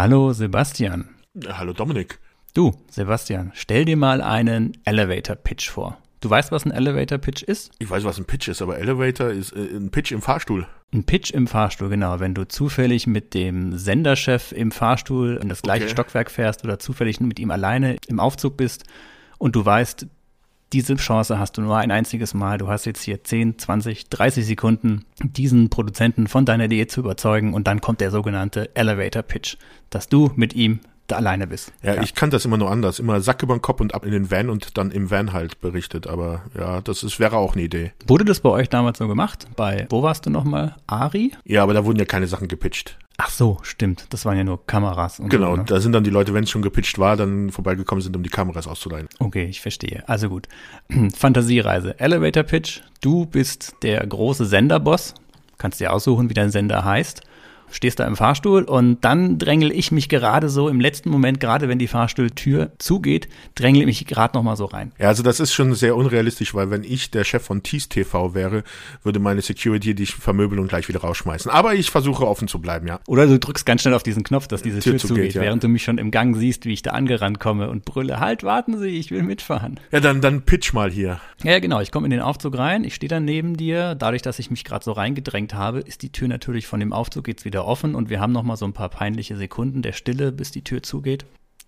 Hallo Sebastian. Hallo Dominik. Du, Sebastian, stell dir mal einen Elevator Pitch vor. Du weißt, was ein Elevator Pitch ist? Ich weiß, was ein Pitch ist, aber Elevator ist äh, ein Pitch im Fahrstuhl. Ein Pitch im Fahrstuhl, genau. Wenn du zufällig mit dem Senderchef im Fahrstuhl in das gleiche Okay. Stockwerk fährst oder zufällig mit ihm alleine im Aufzug bist und du weißt, diese Chance hast du nur ein einziges Mal. Du hast jetzt hier 10, 20, 30 Sekunden, diesen Produzenten von deiner Idee zu überzeugen und dann kommt der sogenannte Elevator Pitch, dass du mit ihm da alleine bist. Ja, ich kann das immer nur anders. Immer Sack über den Kopf und ab in den Van und dann im Van halt berichtet. Aber ja, das ist, wäre auch eine Idee. Wurde das bei euch damals so gemacht? Bei, wo warst du nochmal? Ari? Ja, aber da wurden ja keine Sachen gepitcht. Ach so, stimmt. Das waren ja nur Kameras. Und Genau, So, ne? da sind dann die Leute, wenn es schon gepitcht war, dann vorbeigekommen sind, um die Kameras auszuleihen. Okay, ich verstehe. Also gut. Fantasiereise. Elevator Pitch. Du bist der große Senderboss. Kannst dir aussuchen, wie dein Sender heißt. Stehst da im Fahrstuhl und dann drängel ich mich gerade so im letzten Moment, gerade wenn die Fahrstuhltür zugeht, drängel ich mich gerade noch mal so rein. Ja, also das ist schon sehr unrealistisch, weil wenn ich der Chef von Tees TV wäre, würde meine Security dich vermöbeln und gleich wieder rausschmeißen. Aber ich versuche offen zu bleiben, ja. Oder du drückst ganz schnell auf diesen Knopf, dass diese Tür, Tür zugeht, zugeht, ja. während du mich schon im Gang siehst, wie ich da angerannt komme und brülle, halt, warten Sie, ich will mitfahren. Ja, dann, dann pitch mal hier. Ja, genau. Ich komme in den Aufzug rein, ich stehe dann neben dir. Dadurch, dass ich mich gerade so reingedrängt habe, ist die Tür natürlich von dem Aufzug jetzt wieder offen und wir haben noch mal so ein paar peinliche Sekunden der Stille, bis die Tür zugeht.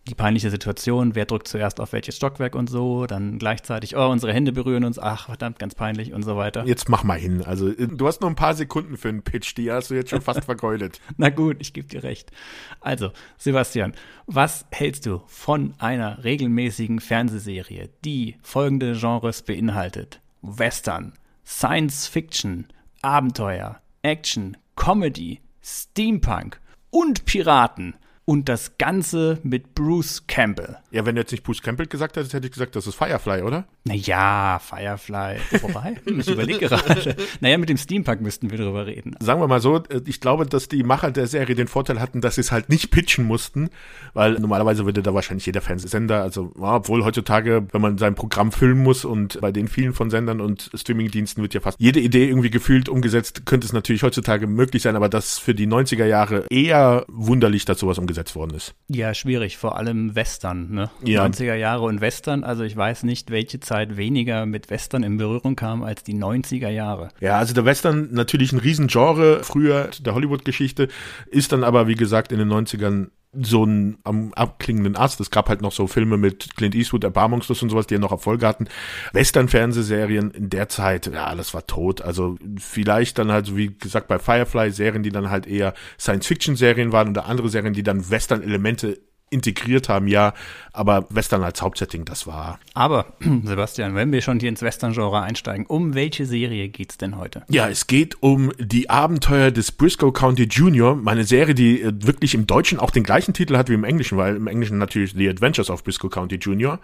Die peinliche Situation, wer drückt zuerst auf welches Stockwerk und so, dann gleichzeitig, oh, unsere Hände berühren uns, ach, verdammt, ganz peinlich und so weiter. Jetzt mach mal hin. Also, äh, du hast nur ein paar Sekunden für einen Pitch, die hast du jetzt schon fast vergeudet. Na gut, ich gebe dir recht. Also, Sebastian, was hältst du von einer regelmäßigen Fernsehserie, die folgende Genres beinhaltet? Western, Science Fiction, Abenteuer, Action, Comedy, Steampunk und Piraten. Und das Ganze mit Bruce Campbell. Ja, wenn du jetzt nicht Bruce Campbell gesagt hättest, hätte ich gesagt, das ist Firefly, oder? Naja, Firefly. Wobei, ich überlege gerade. Naja, mit dem Steampunk müssten wir drüber reden. Sagen wir mal so, ich glaube, dass die Macher der Serie den Vorteil hatten, dass sie es halt nicht pitchen mussten, weil normalerweise würde da wahrscheinlich jeder Fernsehsender, also obwohl heutzutage, wenn man sein Programm filmen muss und bei den vielen von Sendern und Streamingdiensten wird ja fast jede Idee irgendwie gefühlt umgesetzt, könnte es natürlich heutzutage möglich sein, aber das für die 90er Jahre eher wunderlich, dass sowas umgesetzt worden ist. Ja, schwierig, vor allem Western, ne? Ja. 90er Jahre und Western, also ich weiß nicht, welche Zeit weniger mit Western in Berührung kam als die 90er Jahre. Ja, also der Western natürlich ein Riesengenre früher der Hollywood-Geschichte, ist dann aber, wie gesagt, in den 90ern so ein am abklingenden Ast. Es gab halt noch so Filme mit Clint Eastwood, Erbarmungslos und sowas, die ja noch Erfolge hatten. Western-Fernsehserien in der Zeit, ja, das war tot. Also vielleicht dann halt, so wie gesagt, bei Firefly Serien, die dann halt eher Science-Fiction-Serien waren oder andere Serien, die dann Western-Elemente integriert haben, ja, aber Western als Hauptsetting, das war Aber, Sebastian, wenn wir schon hier ins Western-Genre einsteigen, um welche Serie geht's denn heute? Ja, es geht um die Abenteuer des Briscoe County Junior, meine Serie, die äh, wirklich im Deutschen auch den gleichen Titel hat wie im Englischen, weil im Englischen natürlich The Adventures of Briscoe County Junior.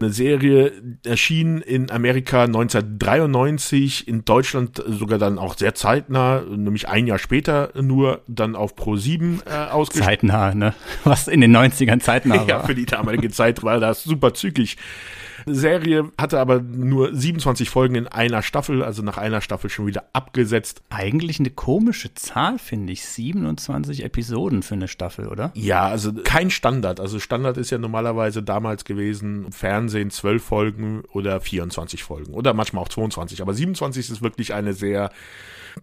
Eine Serie erschien in Amerika 1993, in Deutschland sogar dann auch sehr zeitnah, nämlich ein Jahr später nur dann auf Pro 7 äh, ausgestrahlt. Zeitnah, ne? Was in den 90ern zeitnah Ja, war. für die damalige Zeit war das super zügig. Serie hatte aber nur 27 Folgen in einer Staffel, also nach einer Staffel schon wieder abgesetzt. Eigentlich eine komische Zahl, finde ich. 27 Episoden für eine Staffel, oder? Ja, also kein Standard. Also Standard ist ja normalerweise damals gewesen, Fernsehen 12 Folgen oder 24 Folgen oder manchmal auch 22. Aber 27 ist wirklich eine sehr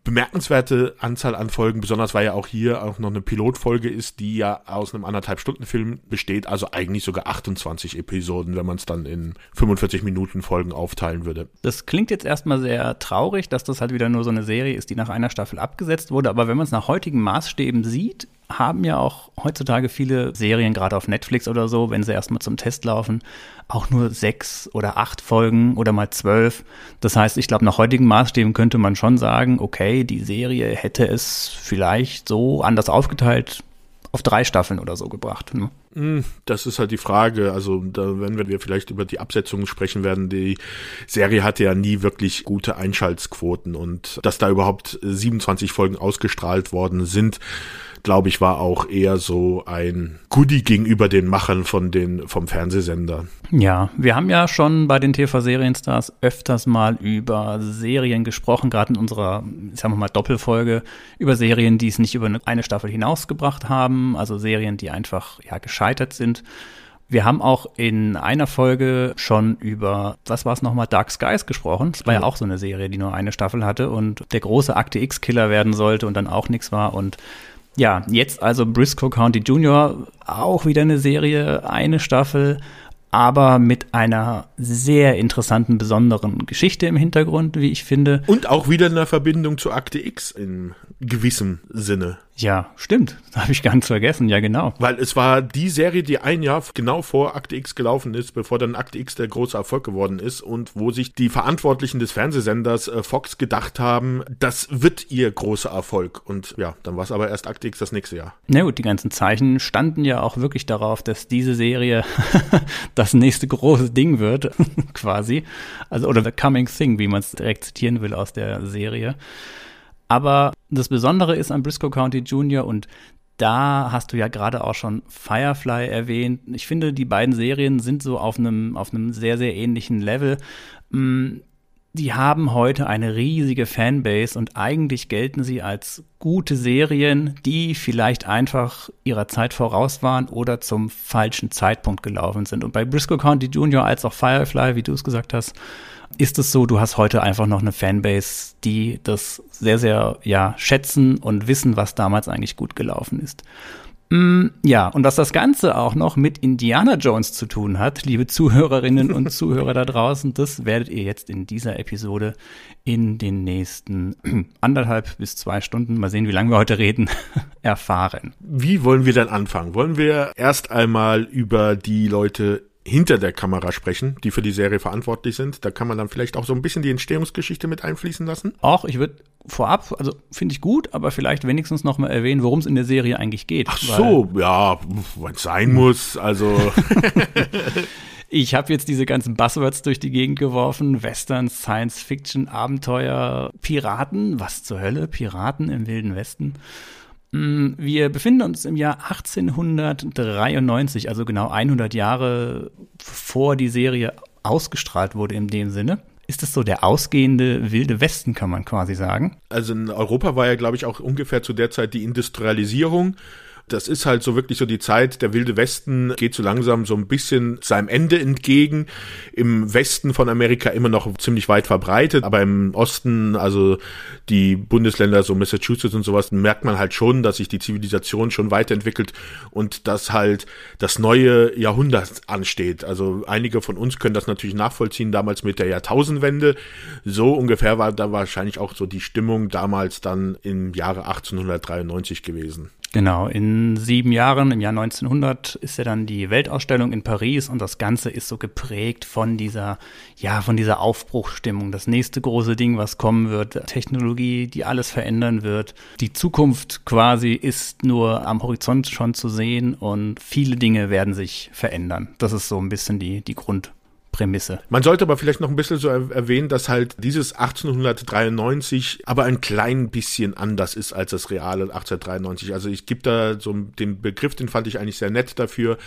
bemerkenswerte Anzahl an Folgen, besonders weil ja auch hier auch noch eine Pilotfolge ist, die ja aus einem anderthalb Stunden Film besteht, also eigentlich sogar 28 Episoden, wenn man es dann in 45 Minuten Folgen aufteilen würde. Das klingt jetzt erstmal sehr traurig, dass das halt wieder nur so eine Serie ist, die nach einer Staffel abgesetzt wurde. Aber wenn man es nach heutigen Maßstäben sieht, haben ja auch heutzutage viele Serien, gerade auf Netflix oder so, wenn sie erstmal zum Test laufen, auch nur sechs oder acht Folgen oder mal zwölf. Das heißt, ich glaube, nach heutigen Maßstäben könnte man schon sagen, okay, die Serie hätte es vielleicht so anders aufgeteilt auf drei Staffeln oder so gebracht. Ne? Hm, Das ist halt die Frage. Also, da werden wir vielleicht über die Absetzungen sprechen werden. Die Serie hatte ja nie wirklich gute Einschaltquoten und dass da überhaupt 27 Folgen ausgestrahlt worden sind, glaube ich, war auch eher so ein Goodie gegenüber den Machern von den, vom Fernsehsender. Ja, wir haben ja schon bei den TV-Serienstars öfters mal über Serien gesprochen, gerade in unserer, sagen wir mal, Doppelfolge, über Serien, die es nicht über eine Staffel hinausgebracht haben, also Serien, die einfach ja gescheitert sind. Wir haben auch in einer Folge schon über, was war es nochmal, Dark Skies gesprochen. Das war ja auch so eine Serie, die nur eine Staffel hatte und der große Akte X-Killer werden sollte und dann auch nichts war. Und ja, jetzt also Briscoe County Junior, auch wieder eine Serie, eine Staffel, aber mit einer sehr interessanten, besonderen Geschichte im Hintergrund, wie ich finde. Und auch wieder eine Verbindung zu Akte X in gewissem Sinne. Ja, stimmt. Das habe ich ganz vergessen. Ja, genau. Weil es war die Serie, die ein Jahr genau vor Akte X gelaufen ist, bevor dann Akte X der große Erfolg geworden ist und wo sich die Verantwortlichen des Fernsehsenders äh, Fox gedacht haben, das wird ihr großer Erfolg. Und ja, dann war es aber erst Akte X das nächste Jahr. Na gut, die ganzen Zeichen standen ja auch wirklich darauf, dass diese Serie das nächste große Ding wird, quasi. Also, oder The Coming Thing, wie man es direkt zitieren will aus der Serie. Aber das Besondere ist an Briscoe County Junior und da hast du ja gerade auch schon Firefly erwähnt. Ich finde, die beiden Serien sind so auf einem, auf einem sehr, sehr ähnlichen Level. Die haben heute eine riesige Fanbase und eigentlich gelten sie als gute Serien, die vielleicht einfach ihrer Zeit voraus waren oder zum falschen Zeitpunkt gelaufen sind. Und bei Briscoe County Junior als auch Firefly, wie du es gesagt hast, ist es so, du hast heute einfach noch eine Fanbase, die das sehr, sehr, ja, schätzen und wissen, was damals eigentlich gut gelaufen ist. Mm, ja, und was das Ganze auch noch mit Indiana Jones zu tun hat, liebe Zuhörerinnen und Zuhörer da draußen, das werdet ihr jetzt in dieser Episode in den nächsten anderthalb bis zwei Stunden, mal sehen, wie lange wir heute reden, erfahren. Wie wollen wir dann anfangen? Wollen wir erst einmal über die Leute hinter der Kamera sprechen, die für die Serie verantwortlich sind. Da kann man dann vielleicht auch so ein bisschen die Entstehungsgeschichte mit einfließen lassen. Auch, ich würde vorab, also finde ich gut, aber vielleicht wenigstens noch mal erwähnen, worum es in der Serie eigentlich geht. Ach so, ja, wenn es sein muss, also. ich habe jetzt diese ganzen Buzzwords durch die Gegend geworfen. Western, Science Fiction, Abenteuer, Piraten. Was zur Hölle? Piraten im Wilden Westen. Mm, wir befinden uns im Jahr 1893, also genau 100 Jahre vor die Serie ausgestrahlt wurde in dem Sinne. Ist es so der ausgehende wilde Westen, kann man quasi sagen? Also in Europa war ja, glaube ich, auch ungefähr zu der Zeit die Industrialisierung. Das ist halt so wirklich so die Zeit, der wilde Westen geht so langsam so ein bisschen seinem Ende entgegen. Im Westen von Amerika immer noch ziemlich weit verbreitet, aber im Osten, also die Bundesländer, so Massachusetts und sowas, merkt man halt schon, dass sich die Zivilisation schon weiterentwickelt und dass halt das neue Jahrhundert ansteht. Also einige von uns können das natürlich nachvollziehen, damals mit der Jahrtausendwende. So ungefähr war da wahrscheinlich auch so die Stimmung damals dann im Jahre 1893 gewesen. Genau, in sieben Jahren, im Jahr 1900, ist ja dann die Weltausstellung in Paris und das Ganze ist so geprägt von dieser, ja, von dieser Aufbruchstimmung. Das nächste große Ding, was kommen wird, Technologie, die alles verändern wird. Die Zukunft quasi ist nur am Horizont schon zu sehen und viele Dinge werden sich verändern. Das ist so ein bisschen die, die Grund, Prämisse. Man sollte aber vielleicht noch ein bisschen so erwähnen, dass halt dieses 1893 aber ein klein bisschen anders ist als das reale 1893. Also ich gebe da so den Begriff, den fand ich eigentlich sehr nett dafür.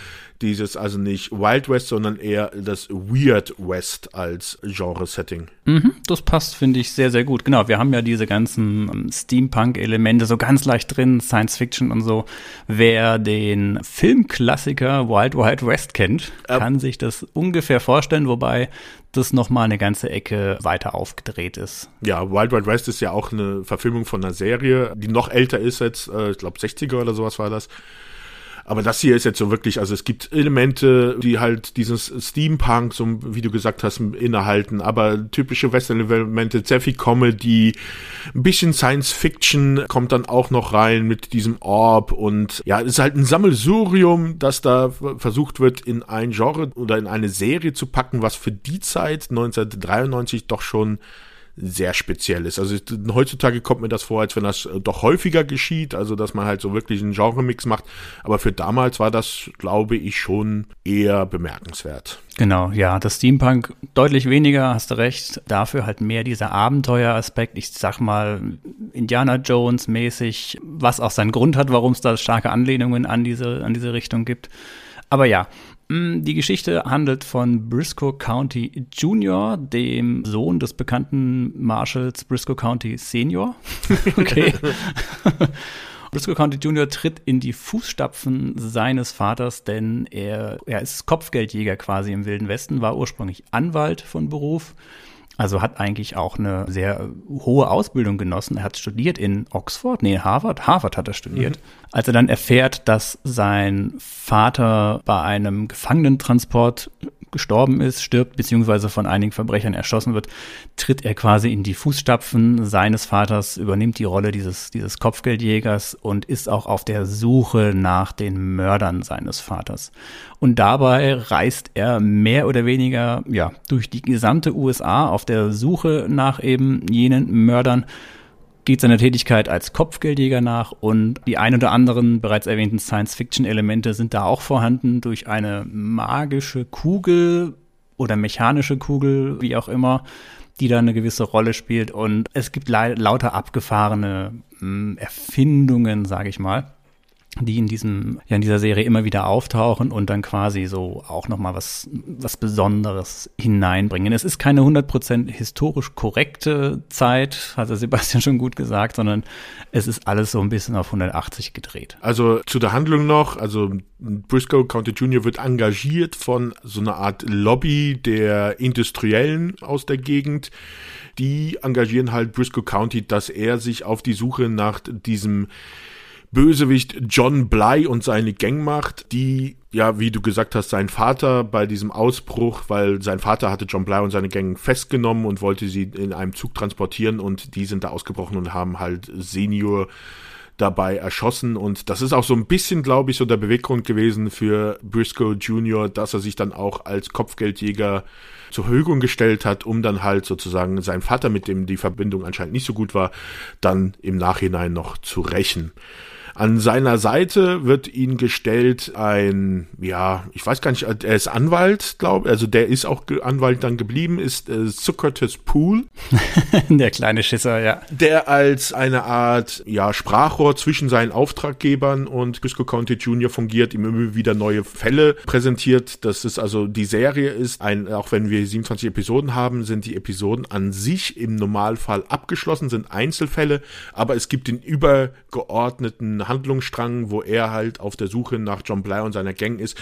Dieses also nicht Wild West, sondern eher das Weird West als Genre-Setting. Mhm, das passt, finde ich, sehr, sehr gut. Genau, wir haben ja diese ganzen ähm, Steampunk-Elemente so ganz leicht drin, Science Fiction und so. Wer den Filmklassiker Wild Wild West kennt, ähm, kann sich das ungefähr vorstellen vorstellen, wobei das nochmal eine ganze Ecke weiter aufgedreht ist. Ja, Wild Wild West ist ja auch eine Verfilmung von einer Serie, die noch älter ist jetzt, äh, ich glaube 60er oder sowas war das. Aber das hier ist jetzt so wirklich, also es gibt Elemente, die halt dieses Steampunk, so wie du gesagt hast, innehalten, aber typische Western-Elemente, sehr viel Comedy, ein bisschen Science-Fiction kommt dann auch noch rein mit diesem Orb. Und ja, es ist halt ein Sammelsurium, das da versucht wird, in ein Genre oder in eine Serie zu packen, was für die Zeit 1993 doch schon sehr speziell ist. Also heutzutage kommt mir das vor, als wenn das äh, doch häufiger geschieht, also dass man halt so wirklich einen Genremix macht. Aber für damals war das, glaube ich, schon eher bemerkenswert. Genau, ja, das Steampunk deutlich weniger, hast du recht. Dafür halt mehr dieser Abenteueraspekt. Ich sag mal, Indiana Jones mäßig, was auch seinen Grund hat, warum es da starke Anlehnungen an diese, an diese Richtung gibt. Aber ja, die Geschichte handelt von Briscoe County Jr., dem Sohn des bekannten Marshals Briscoe County Senior. okay. Briscoe County Jr. tritt in die Fußstapfen seines Vaters, denn er, er ist Kopfgeldjäger quasi im Wilden Westen, war ursprünglich Anwalt von Beruf. Also hat eigentlich auch eine sehr hohe Ausbildung genossen. Er hat studiert in Oxford, nee, Harvard. Harvard hat er studiert. Mhm. Als er dann erfährt, dass sein Vater bei einem Gefangenentransport gestorben ist, stirbt, beziehungsweise von einigen Verbrechern erschossen wird, tritt er quasi in die Fußstapfen seines Vaters, übernimmt die Rolle dieses, dieses Kopfgeldjägers und ist auch auf der Suche nach den Mördern seines Vaters. Und dabei reist er mehr oder weniger, ja, durch die gesamte USA auf der Suche nach eben jenen Mördern geht seiner Tätigkeit als Kopfgeldjäger nach und die ein oder anderen bereits erwähnten Science-Fiction-Elemente sind da auch vorhanden durch eine magische Kugel oder mechanische Kugel, wie auch immer, die da eine gewisse Rolle spielt. Und es gibt lauter abgefahrene hm, Erfindungen, sage ich mal die in diesem, ja, in dieser Serie immer wieder auftauchen und dann quasi so auch nochmal was, was Besonderes hineinbringen. Es ist keine 100% historisch korrekte Zeit, hat der Sebastian schon gut gesagt, sondern es ist alles so ein bisschen auf 180 gedreht. Also zu der Handlung noch, also Briscoe County Jr. wird engagiert von so einer Art Lobby der Industriellen aus der Gegend. Die engagieren halt Briscoe County, dass er sich auf die Suche nach diesem Bösewicht John Bly und seine Gang macht, die, ja, wie du gesagt hast, sein Vater bei diesem Ausbruch, weil sein Vater hatte John Bly und seine Gang festgenommen und wollte sie in einem Zug transportieren und die sind da ausgebrochen und haben halt Senior dabei erschossen und das ist auch so ein bisschen, glaube ich, so der Beweggrund gewesen für Briscoe Jr., dass er sich dann auch als Kopfgeldjäger zur Verfügung gestellt hat, um dann halt sozusagen seinen Vater, mit dem die Verbindung anscheinend nicht so gut war, dann im Nachhinein noch zu rächen. An seiner Seite wird ihm gestellt ein, ja, ich weiß gar nicht, er ist Anwalt, glaube also der ist auch Anwalt dann geblieben, ist äh, Socrates Pool. der kleine Schisser, ja. Der als eine Art, ja, Sprachrohr zwischen seinen Auftraggebern und Briscoe County Jr. fungiert, ihm immer wieder neue Fälle präsentiert. Das ist also, die Serie ist ein, auch wenn wir 27 Episoden haben, sind die Episoden an sich im Normalfall abgeschlossen, sind Einzelfälle, aber es gibt den übergeordneten Handlungsstrang, wo er halt auf der Suche nach John Bly und seiner Gang ist,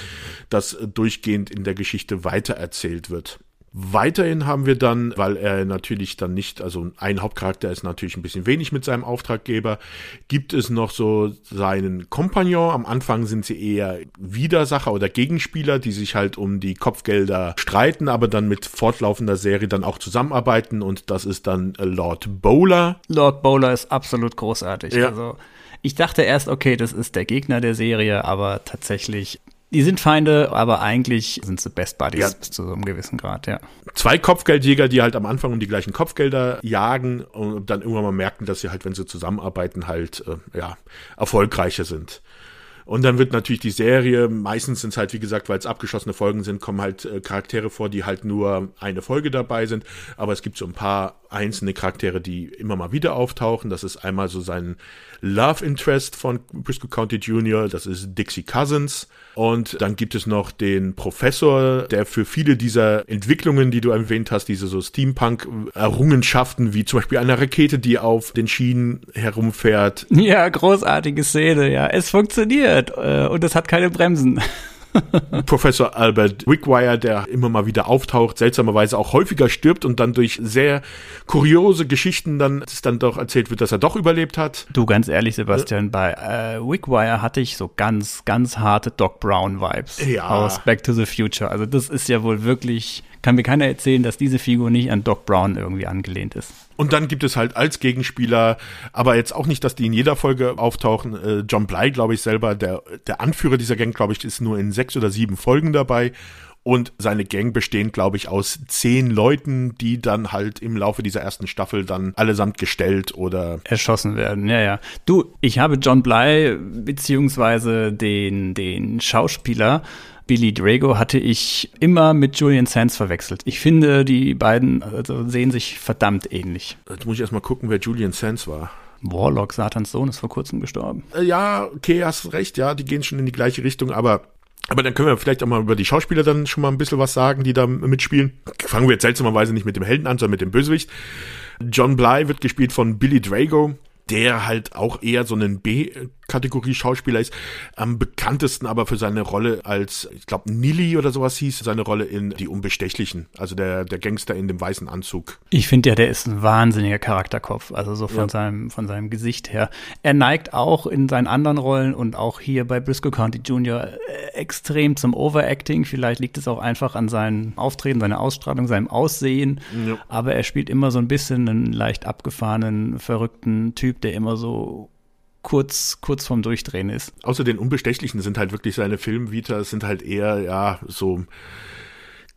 das durchgehend in der Geschichte weitererzählt wird. Weiterhin haben wir dann, weil er natürlich dann nicht, also ein Hauptcharakter ist natürlich ein bisschen wenig mit seinem Auftraggeber, gibt es noch so seinen Kompagnon. Am Anfang sind sie eher Widersacher oder Gegenspieler, die sich halt um die Kopfgelder streiten, aber dann mit fortlaufender Serie dann auch zusammenarbeiten und das ist dann Lord Bowler. Lord Bowler ist absolut großartig. Ja. Also ich dachte erst, okay, das ist der Gegner der Serie, aber tatsächlich die sind Feinde, aber eigentlich sind sie Best Buddies ja. bis zu so einem gewissen Grad, ja. Zwei Kopfgeldjäger, die halt am Anfang um die gleichen Kopfgelder jagen und dann irgendwann mal merken, dass sie halt, wenn sie zusammenarbeiten, halt äh, ja erfolgreicher sind. Und dann wird natürlich die Serie, meistens sind es halt, wie gesagt, weil es abgeschlossene Folgen sind, kommen halt äh, Charaktere vor, die halt nur eine Folge dabei sind. Aber es gibt so ein paar einzelne Charaktere, die immer mal wieder auftauchen. Das ist einmal so sein Love Interest von Briscoe County Jr., das ist Dixie Cousins. Und dann gibt es noch den Professor, der für viele dieser Entwicklungen, die du erwähnt hast, diese so Steampunk-Errungenschaften, wie zum Beispiel eine Rakete, die auf den Schienen herumfährt. Ja, großartige Szene, ja. Es funktioniert äh, und es hat keine Bremsen. Professor Albert Wickwire, der immer mal wieder auftaucht, seltsamerweise auch häufiger stirbt und dann durch sehr kuriose Geschichten dann, es dann doch erzählt wird, dass er doch überlebt hat. Du, ganz ehrlich, Sebastian, äh, bei äh, Wickwire hatte ich so ganz, ganz harte Doc Brown Vibes ja. aus Back to the Future. Also das ist ja wohl wirklich kann mir keiner erzählen, dass diese Figur nicht an Doc Brown irgendwie angelehnt ist. Und dann gibt es halt als Gegenspieler, aber jetzt auch nicht, dass die in jeder Folge auftauchen. Äh, John Bly, glaube ich, selber, der, der Anführer dieser Gang, glaube ich, ist nur in sechs oder sieben Folgen dabei. Und seine Gang bestehend, glaube ich, aus zehn Leuten, die dann halt im Laufe dieser ersten Staffel dann allesamt gestellt oder erschossen werden. Ja, ja. Du, ich habe John Bly beziehungsweise den, den Schauspieler Billy Drago hatte ich immer mit Julian Sands verwechselt. Ich finde, die beiden also, sehen sich verdammt ähnlich. Jetzt muss ich erstmal gucken, wer Julian Sands war. Warlock, Satans Sohn, ist vor kurzem gestorben. Äh, ja, okay, hast recht, ja, die gehen schon in die gleiche Richtung, aber aber dann können wir vielleicht auch mal über die Schauspieler dann schon mal ein bisschen was sagen, die da mitspielen. Fangen wir jetzt seltsamerweise nicht mit dem Helden an, sondern mit dem Bösewicht. John Bly wird gespielt von Billy Drago, der halt auch eher so ein B Kategorie-Schauspieler ist. Am bekanntesten aber für seine Rolle als, ich glaube, Nilly oder sowas hieß, seine Rolle in Die Unbestechlichen, also der, der Gangster in dem weißen Anzug. Ich finde ja, der ist ein wahnsinniger Charakterkopf, also so von, ja. seinem, von seinem Gesicht her. Er neigt auch in seinen anderen Rollen und auch hier bei Briscoe County Jr. Äh, extrem zum Overacting. Vielleicht liegt es auch einfach an seinem Auftreten, seiner Ausstrahlung, seinem Aussehen. Ja. Aber er spielt immer so ein bisschen einen leicht abgefahrenen, verrückten Typ, der immer so kurz, kurz vorm Durchdrehen ist. Außer den Unbestechlichen sind halt wirklich seine Filmvita, sind halt eher, ja, so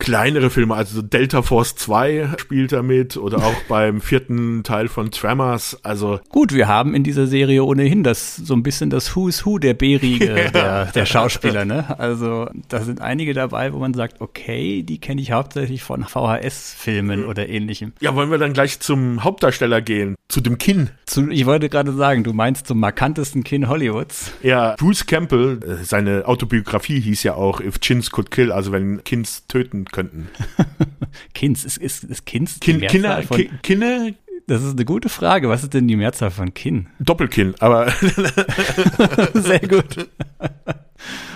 kleinere Filme, also Delta Force 2 spielt er mit oder auch beim vierten Teil von Tremors, also. Gut, wir haben in dieser Serie ohnehin das, so ein bisschen das Who's Who der B-Riege ja. der, der Schauspieler, ne? Also, da sind einige dabei, wo man sagt, okay, die kenne ich hauptsächlich von VHS-Filmen oder ähnlichem. Ja, wollen wir dann gleich zum Hauptdarsteller gehen, zu dem Kinn. Zu, ich wollte gerade sagen, du meinst zum markantesten Kinn Hollywoods. Ja, Bruce Campbell, äh, seine Autobiografie hieß ja auch If Chins Could Kill, also wenn Kins töten könnten. Kins, ist, ist, ist Kins die Kin, Kinder, von, Kinne? Das ist eine gute Frage. Was ist denn die Mehrzahl von Kinn? Doppelkinn, aber. Sehr gut.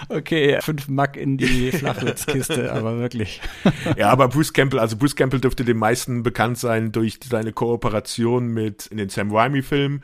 Okay, fünf Mack in die Flachwitzkiste, aber wirklich. ja, aber Bruce Campbell, also Bruce Campbell dürfte den meisten bekannt sein durch seine Kooperation mit in den Sam Raimi-Filmen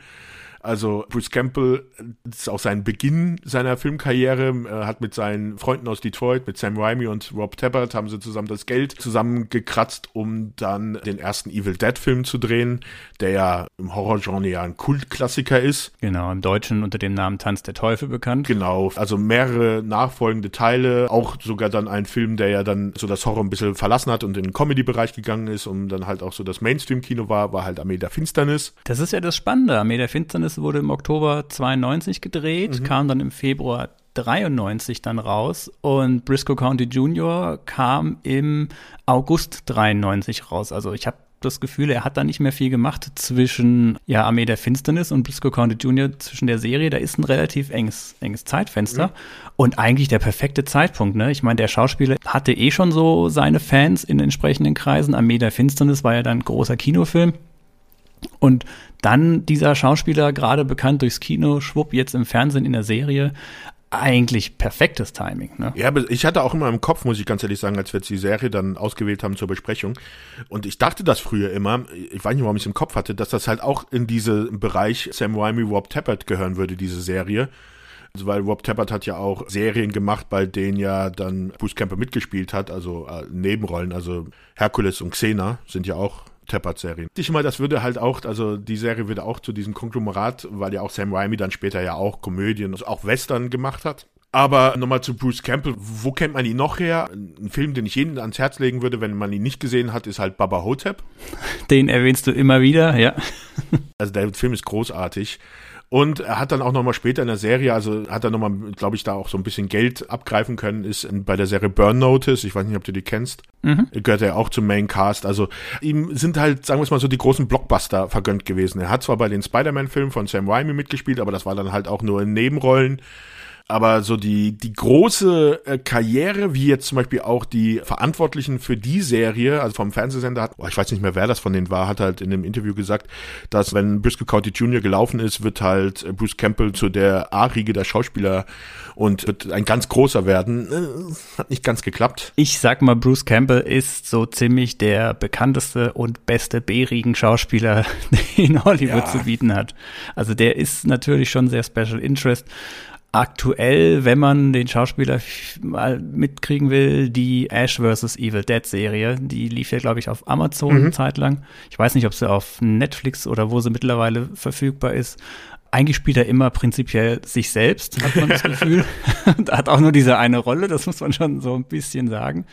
also Bruce Campbell, das ist auch sein Beginn seiner Filmkarriere, er hat mit seinen Freunden aus Detroit, mit Sam Raimi und Rob Tappert, haben sie zusammen das Geld zusammengekratzt, um dann den ersten Evil Dead Film zu drehen, der ja im Horrorgenre ja ein Kultklassiker ist. Genau, im Deutschen unter dem Namen Tanz der Teufel bekannt. Genau, also mehrere nachfolgende Teile, auch sogar dann ein Film, der ja dann so das Horror ein bisschen verlassen hat und in den Comedy-Bereich gegangen ist und dann halt auch so das Mainstream-Kino war, war halt Armee der Finsternis. Das ist ja das Spannende, Armee der Finsternis das wurde im Oktober 92 gedreht, mhm. kam dann im Februar 93 dann raus und Briscoe County Jr. kam im August 93 raus. Also ich habe das Gefühl, er hat da nicht mehr viel gemacht zwischen ja, Armee der Finsternis und Briscoe County Jr. zwischen der Serie. Da ist ein relativ enges, enges Zeitfenster mhm. und eigentlich der perfekte Zeitpunkt. Ne? Ich meine, der Schauspieler hatte eh schon so seine Fans in entsprechenden Kreisen. Armee der Finsternis war ja dann ein großer Kinofilm. Und dann dieser Schauspieler, gerade bekannt durchs Kino, schwupp, jetzt im Fernsehen in der Serie. Eigentlich perfektes Timing. Ne? Ja, ich hatte auch immer im Kopf, muss ich ganz ehrlich sagen, als wir jetzt die Serie dann ausgewählt haben zur Besprechung. Und ich dachte das früher immer, ich weiß nicht, warum ich es im Kopf hatte, dass das halt auch in diesen Bereich Sam Raimi, Rob Tappert gehören würde, diese Serie. Also weil Rob Tappert hat ja auch Serien gemacht, bei denen ja dann Bruce Camper mitgespielt hat, also äh, Nebenrollen, also Hercules und Xena sind ja auch Tappert-Serien. Ich mal, das würde halt auch, also die Serie würde auch zu diesem Konglomerat, weil ja auch Sam Raimi dann später ja auch Komödien, also auch Western gemacht hat. Aber nochmal zu Bruce Campbell, wo kennt man ihn noch her? Ein Film, den ich jedem ans Herz legen würde, wenn man ihn nicht gesehen hat, ist halt Baba Hotep. Den erwähnst du immer wieder, ja. Also der Film ist großartig. Und er hat dann auch nochmal später in der Serie, also hat er nochmal, glaube ich, da auch so ein bisschen Geld abgreifen können, ist bei der Serie Burn Notice, ich weiß nicht, ob du die kennst, mhm. gehört er auch zum Main Cast. Also ihm sind halt, sagen wir es mal so, die großen Blockbuster vergönnt gewesen. Er hat zwar bei den Spider-Man-Filmen von Sam Raimi mitgespielt, aber das war dann halt auch nur in Nebenrollen. Aber so die, die große äh, Karriere, wie jetzt zum Beispiel auch die Verantwortlichen für die Serie, also vom Fernsehsender hat, oh, ich weiß nicht mehr, wer das von denen war, hat halt in dem Interview gesagt, dass wenn Briscoe County Jr. gelaufen ist, wird halt äh, Bruce Campbell zu der A-Riege der Schauspieler und wird ein ganz großer werden. Äh, hat nicht ganz geklappt. Ich sag mal, Bruce Campbell ist so ziemlich der bekannteste und beste B-Riegen-Schauspieler, den Hollywood ja. zu bieten hat. Also der ist natürlich schon sehr Special Interest aktuell, wenn man den Schauspieler mal mitkriegen will, die Ash vs. Evil Dead Serie. Die lief ja, glaube ich, auf Amazon mhm. eine Zeit lang. Ich weiß nicht, ob sie auf Netflix oder wo sie mittlerweile verfügbar ist. Eigentlich spielt er immer prinzipiell sich selbst, hat man das Gefühl. Und hat auch nur diese eine Rolle, das muss man schon so ein bisschen sagen.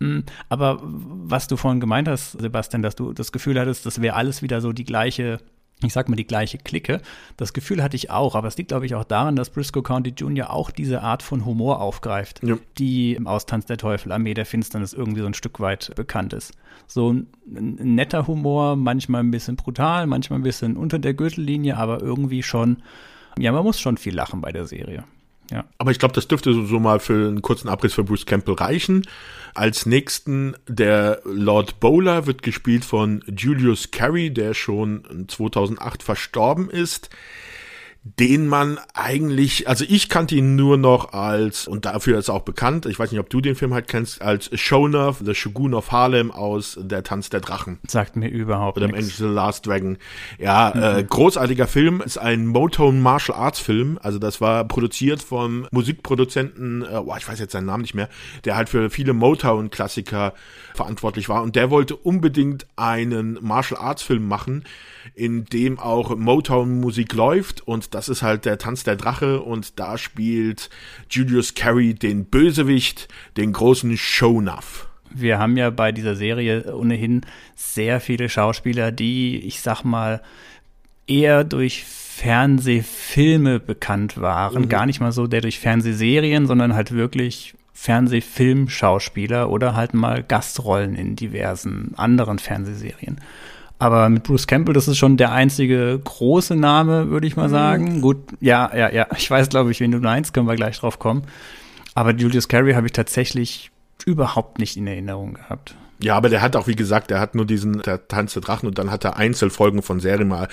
Mm, aber was du vorhin gemeint hast, Sebastian, dass du das Gefühl hattest, das wäre alles wieder so die gleiche ich sag mal, die gleiche Clique. Das Gefühl hatte ich auch, aber es liegt, glaube ich, auch daran, dass Briscoe County Jr. auch diese Art von Humor aufgreift, ja. die im Austanz der Teufel, Armee der Finsternis irgendwie so ein Stück weit bekannt ist. So ein, ein netter Humor, manchmal ein bisschen brutal, manchmal ein bisschen unter der Gürtellinie, aber irgendwie schon, ja, man muss schon viel lachen bei der Serie. Ja. Aber ich glaube, das dürfte so, so, mal für einen kurzen Abriss für Bruce Campbell reichen. Als nächsten der Lord Bowler wird gespielt von Julius Carey, der schon 2008 verstorben ist den man eigentlich, also ich kannte ihn nur noch als, und dafür ist er auch bekannt, ich weiß nicht, ob du den Film halt kennst, als Shoner, The Shogun of Harlem aus Der Tanz der Drachen. Sagt mir überhaupt Oder im Englischen The Last Dragon. Ja, mhm. äh, großartiger Film, ist ein Motown Martial Arts Film, also das war produziert vom Musikproduzenten, äh, boah, ich weiß jetzt seinen Namen nicht mehr, der halt für viele Motown-Klassiker verantwortlich war und der wollte unbedingt einen Martial Arts Film machen, in dem auch Motown-Musik läuft und das ist halt der Tanz der Drache und da spielt Julius Carey den Bösewicht, den großen Shownuff. Wir haben ja bei dieser Serie ohnehin sehr viele Schauspieler, die, ich sag mal, eher durch Fernsehfilme bekannt waren. Mhm. Gar nicht mal so der durch Fernsehserien, sondern halt wirklich Fernsehfilmschauspieler oder halt mal Gastrollen in diversen anderen Fernsehserien. Aber mit Bruce Campbell, das ist schon der einzige große Name, würde ich mal mhm. sagen. Mhm. Gut, ja, ja, ja. Ich weiß, glaube ich, wen du meinst, können wir gleich drauf kommen. Aber Julius Carey habe ich tatsächlich überhaupt nicht in Erinnerung gehabt. Ja, aber der hat auch, wie gesagt, der hat nur diesen der Tanz der Drachen und dann hat er Einzelfolgen von Serien mal.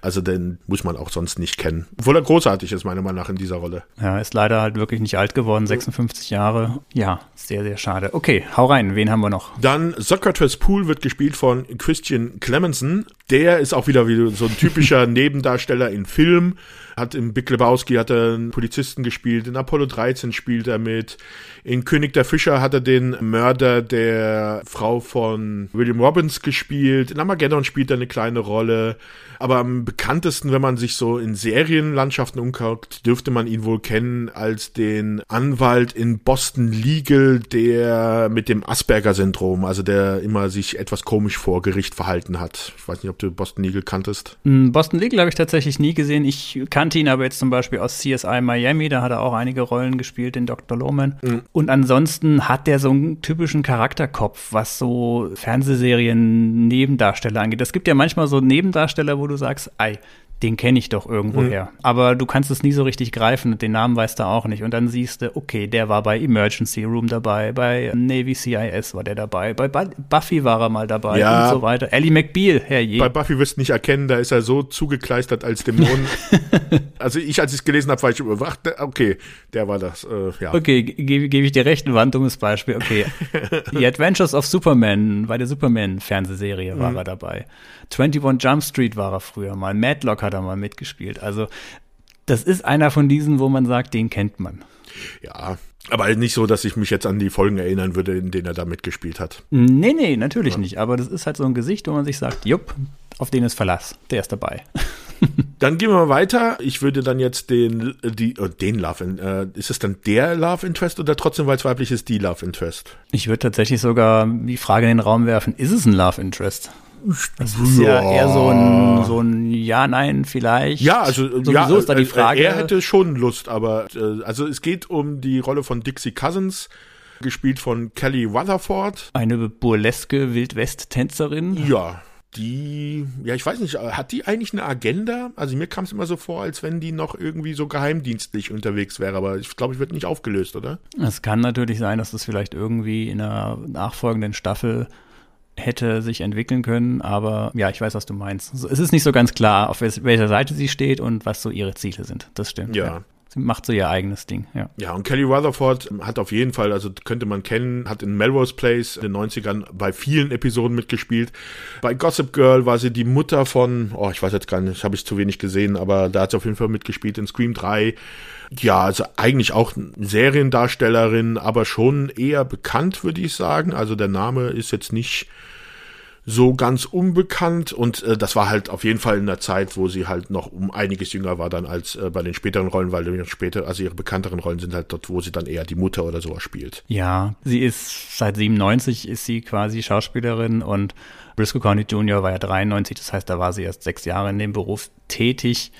Also den muss man auch sonst nicht kennen. Obwohl er großartig ist, meiner Meinung nach, in dieser Rolle. Ja, ist leider halt wirklich nicht alt geworden, 56 Jahre. Ja, sehr, sehr schade. Okay, hau rein, wen haben wir noch? Dann Socrates Pool wird gespielt von Christian Clemenson. Der ist auch wieder wie so ein typischer Nebendarsteller in Film hat im Big Lebowski hat er einen Polizisten gespielt, in Apollo 13 spielt er mit, in König der Fischer hat er den Mörder der Frau von William Robbins gespielt, in Armageddon spielt er eine kleine Rolle, aber am bekanntesten, wenn man sich so in Serienlandschaften umguckt, dürfte man ihn wohl kennen als den Anwalt in Boston Legal, der mit dem Asperger-Syndrom, also der immer sich etwas komisch vor Gericht verhalten hat. Ich weiß nicht, ob du Boston Legal kanntest. Hm, Boston Legal habe ich tatsächlich nie gesehen. Ich kann kannte ihn aber jetzt zum Beispiel aus CSI Miami, da hat er auch einige Rollen gespielt, in Dr. Lohman. Mhm. Und ansonsten hat der so einen typischen Charakterkopf, was so Fernsehserien Nebendarsteller angeht. Es gibt ja manchmal so Nebendarsteller, wo du sagst, ei, den kenne ich doch irgendwoher. Mhm. Aber du kannst es nie so richtig greifen und den Namen weißt du auch nicht. Und dann siehst du, okay, der war bei Emergency Room dabei, bei Navy CIS war der dabei, bei Buffy war er mal dabei ja. und so weiter. Ellie McBeal, herrje. Bei Buffy wirst du nicht erkennen, da ist er so zugekleistert als Dämon. also ich, als ich es gelesen habe, war ich überwacht. Okay, der war das, äh, ja. Okay, gebe geb ich dir recht, ein dummes Beispiel. Okay, The Adventures of Superman, bei der Superman-Fernsehserie war mhm. er dabei. 21 Jump Street war er früher mal, Madlock hat er mal mitgespielt. Also das ist einer von diesen, wo man sagt, den kennt man. Ja, aber nicht so, dass ich mich jetzt an die Folgen erinnern würde, in denen er da mitgespielt hat. Nee, nee, natürlich ja. nicht. Aber das ist halt so ein Gesicht, wo man sich sagt, jupp, auf den ist Verlass. Der ist dabei. dann gehen wir mal weiter. Ich würde dann jetzt den, die, oh, den Love, äh, ist es dann der Love Interest oder trotzdem, weil es weiblich ist, die Love Interest? Ich würde tatsächlich sogar die Frage in den Raum werfen, ist es ein Love Interest? Das ist ja, ja eher so ein, so ein Ja, Nein, vielleicht. Ja, also Sowieso ja, ist da die äh, Frage. Er hätte schon Lust, aber äh, also es geht um die Rolle von Dixie Cousins, gespielt von Kelly Rutherford. Eine burleske Wildwest-Tänzerin. Ja. Die, ja, ich weiß nicht, hat die eigentlich eine Agenda? Also mir kam es immer so vor, als wenn die noch irgendwie so geheimdienstlich unterwegs wäre, aber ich glaube, ich wird nicht aufgelöst, oder? Es kann natürlich sein, dass das vielleicht irgendwie in einer nachfolgenden Staffel hätte sich entwickeln können, aber ja, ich weiß, was du meinst. Es ist nicht so ganz klar, auf welcher Seite sie steht und was so ihre Ziele sind. Das stimmt. Ja. ja. Macht so ihr eigenes Ding, ja. Ja, und Kelly Rutherford hat auf jeden Fall, also könnte man kennen, hat in Melrose Place in den 90ern bei vielen Episoden mitgespielt. Bei Gossip Girl war sie die Mutter von, oh, ich weiß jetzt gar nicht, habe ich zu wenig gesehen, aber da hat sie auf jeden Fall mitgespielt in Scream 3. Ja, also eigentlich auch Seriendarstellerin, aber schon eher bekannt, würde ich sagen. Also der Name ist jetzt nicht so ganz unbekannt und äh, das war halt auf jeden Fall in der Zeit, wo sie halt noch um einiges jünger war dann als äh, bei den späteren Rollen, weil später, also ihre bekannteren Rollen sind halt dort, wo sie dann eher die Mutter oder sowas spielt. Ja, sie ist seit 97 ist sie quasi Schauspielerin und Briscoe County Jr. war ja 93, das heißt, da war sie erst sechs Jahre in dem Beruf tätig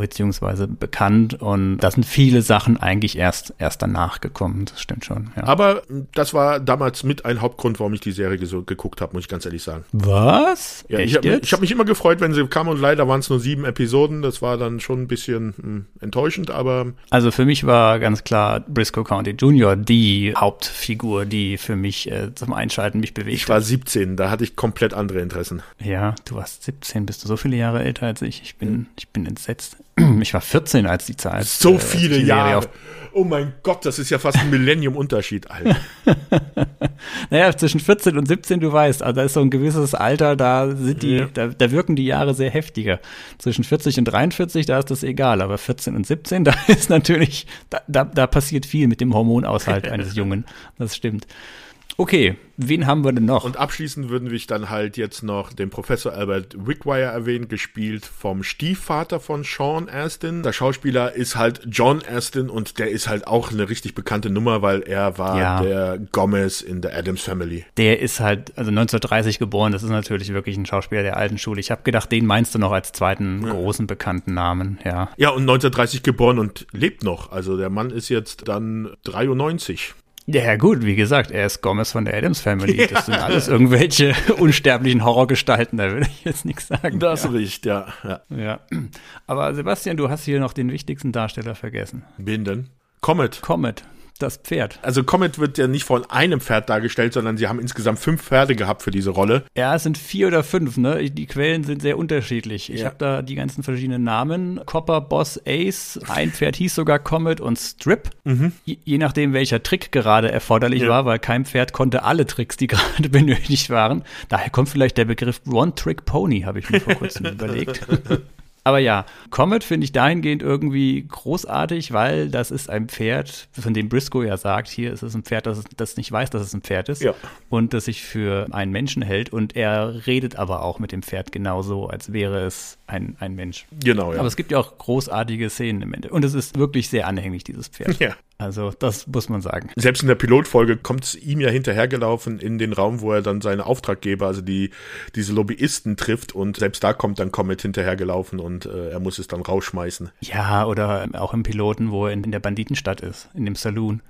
beziehungsweise bekannt und da sind viele Sachen eigentlich erst, erst danach gekommen, das stimmt schon. Ja. Aber das war damals mit ein Hauptgrund, warum ich die Serie so geguckt habe, muss ich ganz ehrlich sagen. Was? Ja, Echt ich habe hab mich immer gefreut, wenn sie kam und leider waren es nur sieben Episoden, das war dann schon ein bisschen mh, hm, enttäuschend, aber... Also für mich war ganz klar Briscoe County Jr. die Hauptfigur, die für mich äh, zum Einschalten mich bewegt Ich war 17, da hatte ich komplett andere Interessen. Ja, du warst 17, bist du so viele Jahre älter als ich. Ich bin, ich bin entsetzt. Ich war 14, als die Zahl. So äh, viele Jahre. Oh mein Gott, das ist ja fast ein Millennium-Unterschied, Alter. naja, zwischen 14 und 17, du weißt, also da ist so ein gewisses Alter, da sind die, ja. da, da wirken die Jahre sehr heftiger. Zwischen 40 und 43, da ist das egal, aber 14 und 17, da ist natürlich, da, da, da passiert viel mit dem Hormonaushalt eines Jungen. Das stimmt. Okay, wen haben wir denn noch? Und abschließend würden wir dann halt jetzt noch den Professor Albert Wickwire erwähnen, gespielt vom Stiefvater von Sean Astin. Der Schauspieler ist halt John Astin und der ist halt auch eine richtig bekannte Nummer, weil er war ja. der Gomez in der Adams Family. Der ist halt, also 1930 geboren, das ist natürlich wirklich ein Schauspieler der alten Schule. Ich habe gedacht, den meinst du noch als zweiten ja. großen bekannten Namen, ja. Ja, und 1930 geboren und lebt noch. Also der Mann ist jetzt dann 93. Ja, gut, wie gesagt, er ist Gomez von der Adams Family. Ja. Das sind alles irgendwelche unsterblichen Horrorgestalten, da würde ich jetzt nichts sagen. Das ja. riecht, ja. ja. Ja. Aber Sebastian, du hast hier noch den wichtigsten Darsteller vergessen. Wen denn? Comet. Comet das Pferd. Also Comet wird ja nicht von einem Pferd dargestellt, sondern sie haben insgesamt fünf Pferde gehabt für diese Rolle. Ja, es sind vier oder fünf, ne? Die Quellen sind sehr unterschiedlich. Ich ja. habe da die ganzen verschiedenen Namen. Copper, Boss, Ace, ein Pferd hieß sogar Comet und Strip. Mhm. Je, je, nachdem, welcher Trick gerade erforderlich ja. war, weil kein Pferd konnte alle Tricks, die gerade benötigt waren. Daher kommt vielleicht der Begriff One-Trick-Pony, habe ich mir vor kurzem überlegt. Aber ja, Comet finde ich dahingehend irgendwie großartig, weil das ist ein Pferd, von dem Briscoe ja sagt, hier ist es ein Pferd, das, das nicht weiß, dass es ein Pferd ist ja. und das sich für einen Menschen hält und er redet aber auch mit dem Pferd genauso, als wäre es ein, ein Mensch. Genau, ja. Aber es gibt ja auch großartige Szenen im Ende und es ist wirklich sehr anhänglich, dieses Pferd. Ja. Also, das muss man sagen. Selbst in der Pilotfolge kommt es ihm ja hinterhergelaufen in den Raum, wo er dann seine Auftraggeber, also die, diese Lobbyisten trifft und selbst da kommt dann Comet hinterhergelaufen und äh, er muss es dann rausschmeißen. Ja, oder auch im Piloten, wo er in, in der Banditenstadt ist, in dem Saloon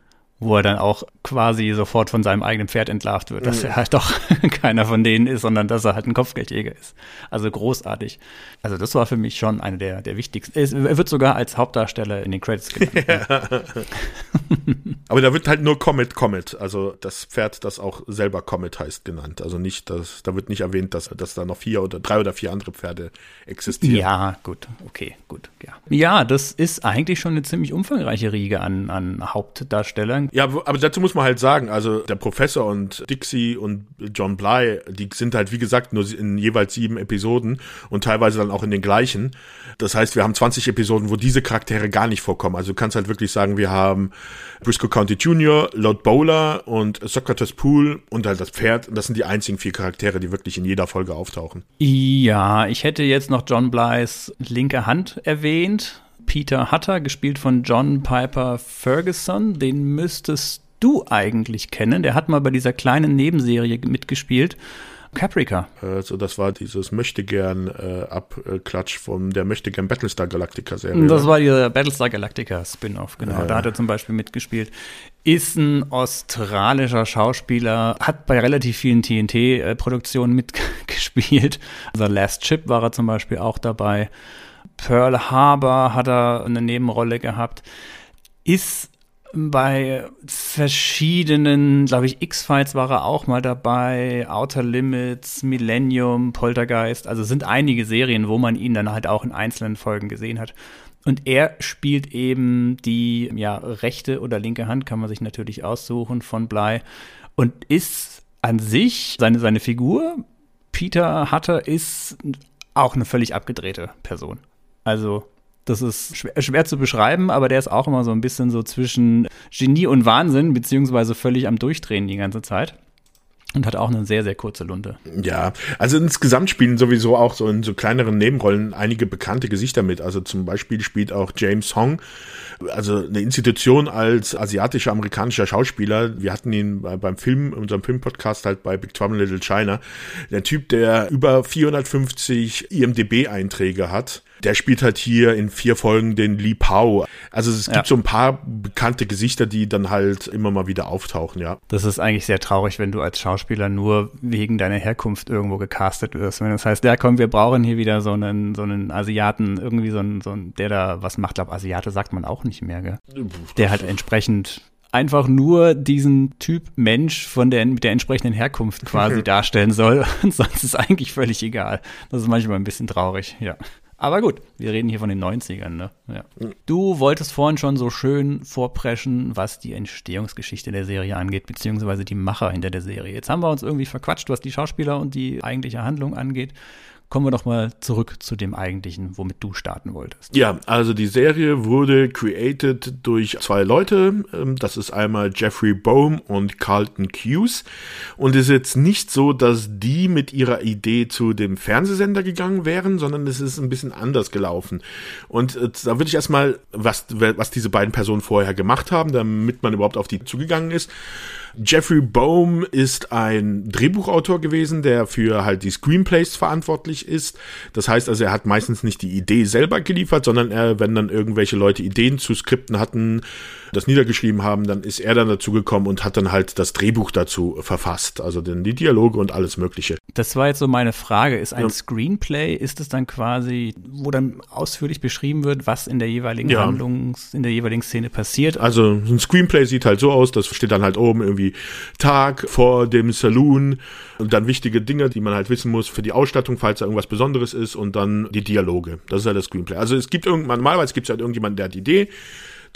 wo er dann auch quasi sofort von seinem eigenen Pferd entlarvt wird, dass mhm. er halt doch keiner von denen ist, sondern dass er halt ein Kopfgeldjäger ist. Also großartig. Also das war für mich schon eine der, der wichtigsten. Er wird sogar als Hauptdarsteller in den Credits genannt. Ja. Aber da wird halt nur Comet Comet, also das Pferd, das auch selber Comet heißt, genannt. Also nicht, dass, da wird nicht erwähnt, dass, dass da noch vier oder drei oder vier andere Pferde existieren. Ja, gut, okay, gut, ja. Ja, das ist eigentlich schon eine ziemlich umfangreiche Riege an, an Hauptdarstellern. Ja, aber dazu muss man halt sagen, also der Professor und Dixie und John Bly, die sind halt wie gesagt nur in jeweils sieben Episoden und teilweise dann auch in den gleichen. Das heißt, wir haben 20 Episoden, wo diese Charaktere gar nicht vorkommen. Also du kannst halt wirklich sagen, wir haben Briscoe County Jr., Lord Bowler und Socrates Pool und halt das Pferd. Das sind die einzigen vier Charaktere, die wirklich in jeder Folge auftauchen. Ja, ich hätte jetzt noch John Blys linke Hand erwähnt. Peter Hutter, gespielt von John Piper Ferguson. Den müsstest du eigentlich kennen. Der hat mal bei dieser kleinen Nebenserie mitgespielt. Caprica. Also das war dieses Möchtegern äh, Abklatsch von der Möchtegern Battlestar Galactica Serie. Das war dieser Battlestar Galactica Spin-off, genau. Ja. Da hat er zum Beispiel mitgespielt. Ist ein australischer Schauspieler, hat bei relativ vielen TNT-Produktionen mitgespielt. Also Last Chip war er zum Beispiel auch dabei. Pearl Harbor hat er eine Nebenrolle gehabt. Ist bei verschiedenen, glaube ich, X-Files war er auch mal dabei, Outer Limits, Millennium, Poltergeist, also sind einige Serien, wo man ihn dann halt auch in einzelnen Folgen gesehen hat. Und er spielt eben die ja, rechte oder linke Hand, kann man sich natürlich aussuchen von Bly. Und ist an sich, seine, seine Figur, Peter Hutter, ist auch eine völlig abgedrehte Person. Also das ist schwer, schwer, zu beschreiben, aber der ist auch immer so ein bisschen so zwischen Genie und Wahnsinn, beziehungsweise völlig am Durchdrehen die ganze Zeit. Und hat auch eine sehr, sehr kurze Lunte. Ja, also insgesamt spielen sowieso auch so in so kleineren Nebenrollen einige bekannte Gesichter mit. Also zum Beispiel spielt auch James Hong, also eine Institution als asiatischer amerikanischer Schauspieler. Wir hatten ihn beim Film, unserem Filmpodcast halt bei Big Trouble Little China. Der Typ, der über 450 IMDB-Einträge hat der spielt halt hier in vier Folgen den Li Pao. Also es gibt ja. so ein paar bekannte Gesichter, die dann halt immer mal wieder auftauchen, ja. Das ist eigentlich sehr traurig, wenn du als Schauspieler nur wegen deiner Herkunft irgendwo gecastet wirst. Wenn das heißt, ja komm, wir brauchen hier wieder so einen, so einen Asiaten, irgendwie so einen, so einen der da was macht. Glaube, Asiate sagt man auch nicht mehr, gell? Der halt entsprechend einfach nur diesen Typ Mensch von der, mit der entsprechenden Herkunft quasi darstellen soll. Und sonst ist eigentlich völlig egal. Das ist manchmal ein bisschen traurig, ja. Aber gut, wir reden hier von den 90ern, ne? Ja. Du wolltest vorhin schon so schön vorpreschen, was die Entstehungsgeschichte der Serie angeht, beziehungsweise die Macher hinter der Serie. Jetzt haben wir uns irgendwie verquatscht, was die Schauspieler und die eigentliche Handlung angeht kommen wir doch mal zurück zu dem eigentlichen, womit du starten wolltest. Ja, also die Serie wurde created durch zwei Leute. Ähm, das ist einmal Jeffrey Bohm und Carlton Hughes. Und es ist jetzt nicht so, dass die mit ihrer Idee zu dem Fernsehsender gegangen wären, sondern es ist ein bisschen anders gelaufen. Und äh, da würde ich erstmal, was, was diese beiden Personen vorher gemacht haben, damit man überhaupt auf die zugegangen ist. Jeffrey Bohm ist ein Drehbuchautor gewesen, der für halt die Screenplays verantwortlich ist. Das heißt also, er hat meistens nicht die Idee selber geliefert, sondern er, wenn dann irgendwelche Leute Ideen zu Skripten hatten, das niedergeschrieben haben, dann ist er dann dazu gekommen und hat dann halt das Drehbuch dazu verfasst, also denn die Dialoge und alles Mögliche. Das war jetzt so meine Frage. Ist ein ja. Screenplay, ist es dann quasi, wo dann ausführlich beschrieben wird, was in der jeweiligen ja. Handlungs, in der jeweiligen Szene passiert? Also ein Screenplay sieht halt so aus, das steht dann halt oben irgendwie Tag vor dem Saloon und dann wichtige Dinge, die man halt wissen muss für die Ausstattung, falls da irgendwas Besonderes ist und dann die Dialoge. Das ist halt das Screenplay. Also es gibt irgendwann, normalerweise gibt es halt irgendjemanden, der hat die Idee,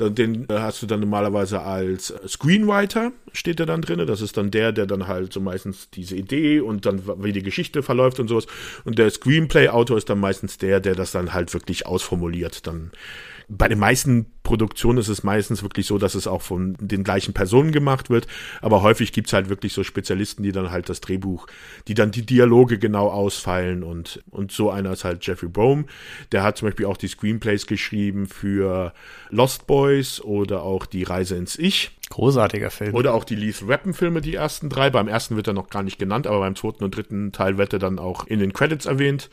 den äh, hast du dann normalerweise als Screenwriter, steht er dann drin. Das ist dann der, der dann halt so meistens diese Idee und dann, wie die Geschichte verläuft und sowas. Und der Screenplay-Autor ist dann meistens der, der das dann halt wirklich ausformuliert. Dann bei den meisten Produktionen ist es meistens wirklich so, dass es auch von den gleichen Personen gemacht wird. Aber häufig gibt's halt wirklich so Spezialisten, die dann halt das Drehbuch, die dann die Dialoge genau ausfeilen und, und so einer ist halt Jeffrey Bohm. Der hat zum Beispiel auch die Screenplays geschrieben für Lost Boys oder auch Die Reise ins Ich. Großartiger Film. Oder auch die Lethal Weapon Filme, die ersten drei. Beim ersten wird er noch gar nicht genannt, aber beim zweiten und dritten Teil wird er dann auch in den Credits erwähnt.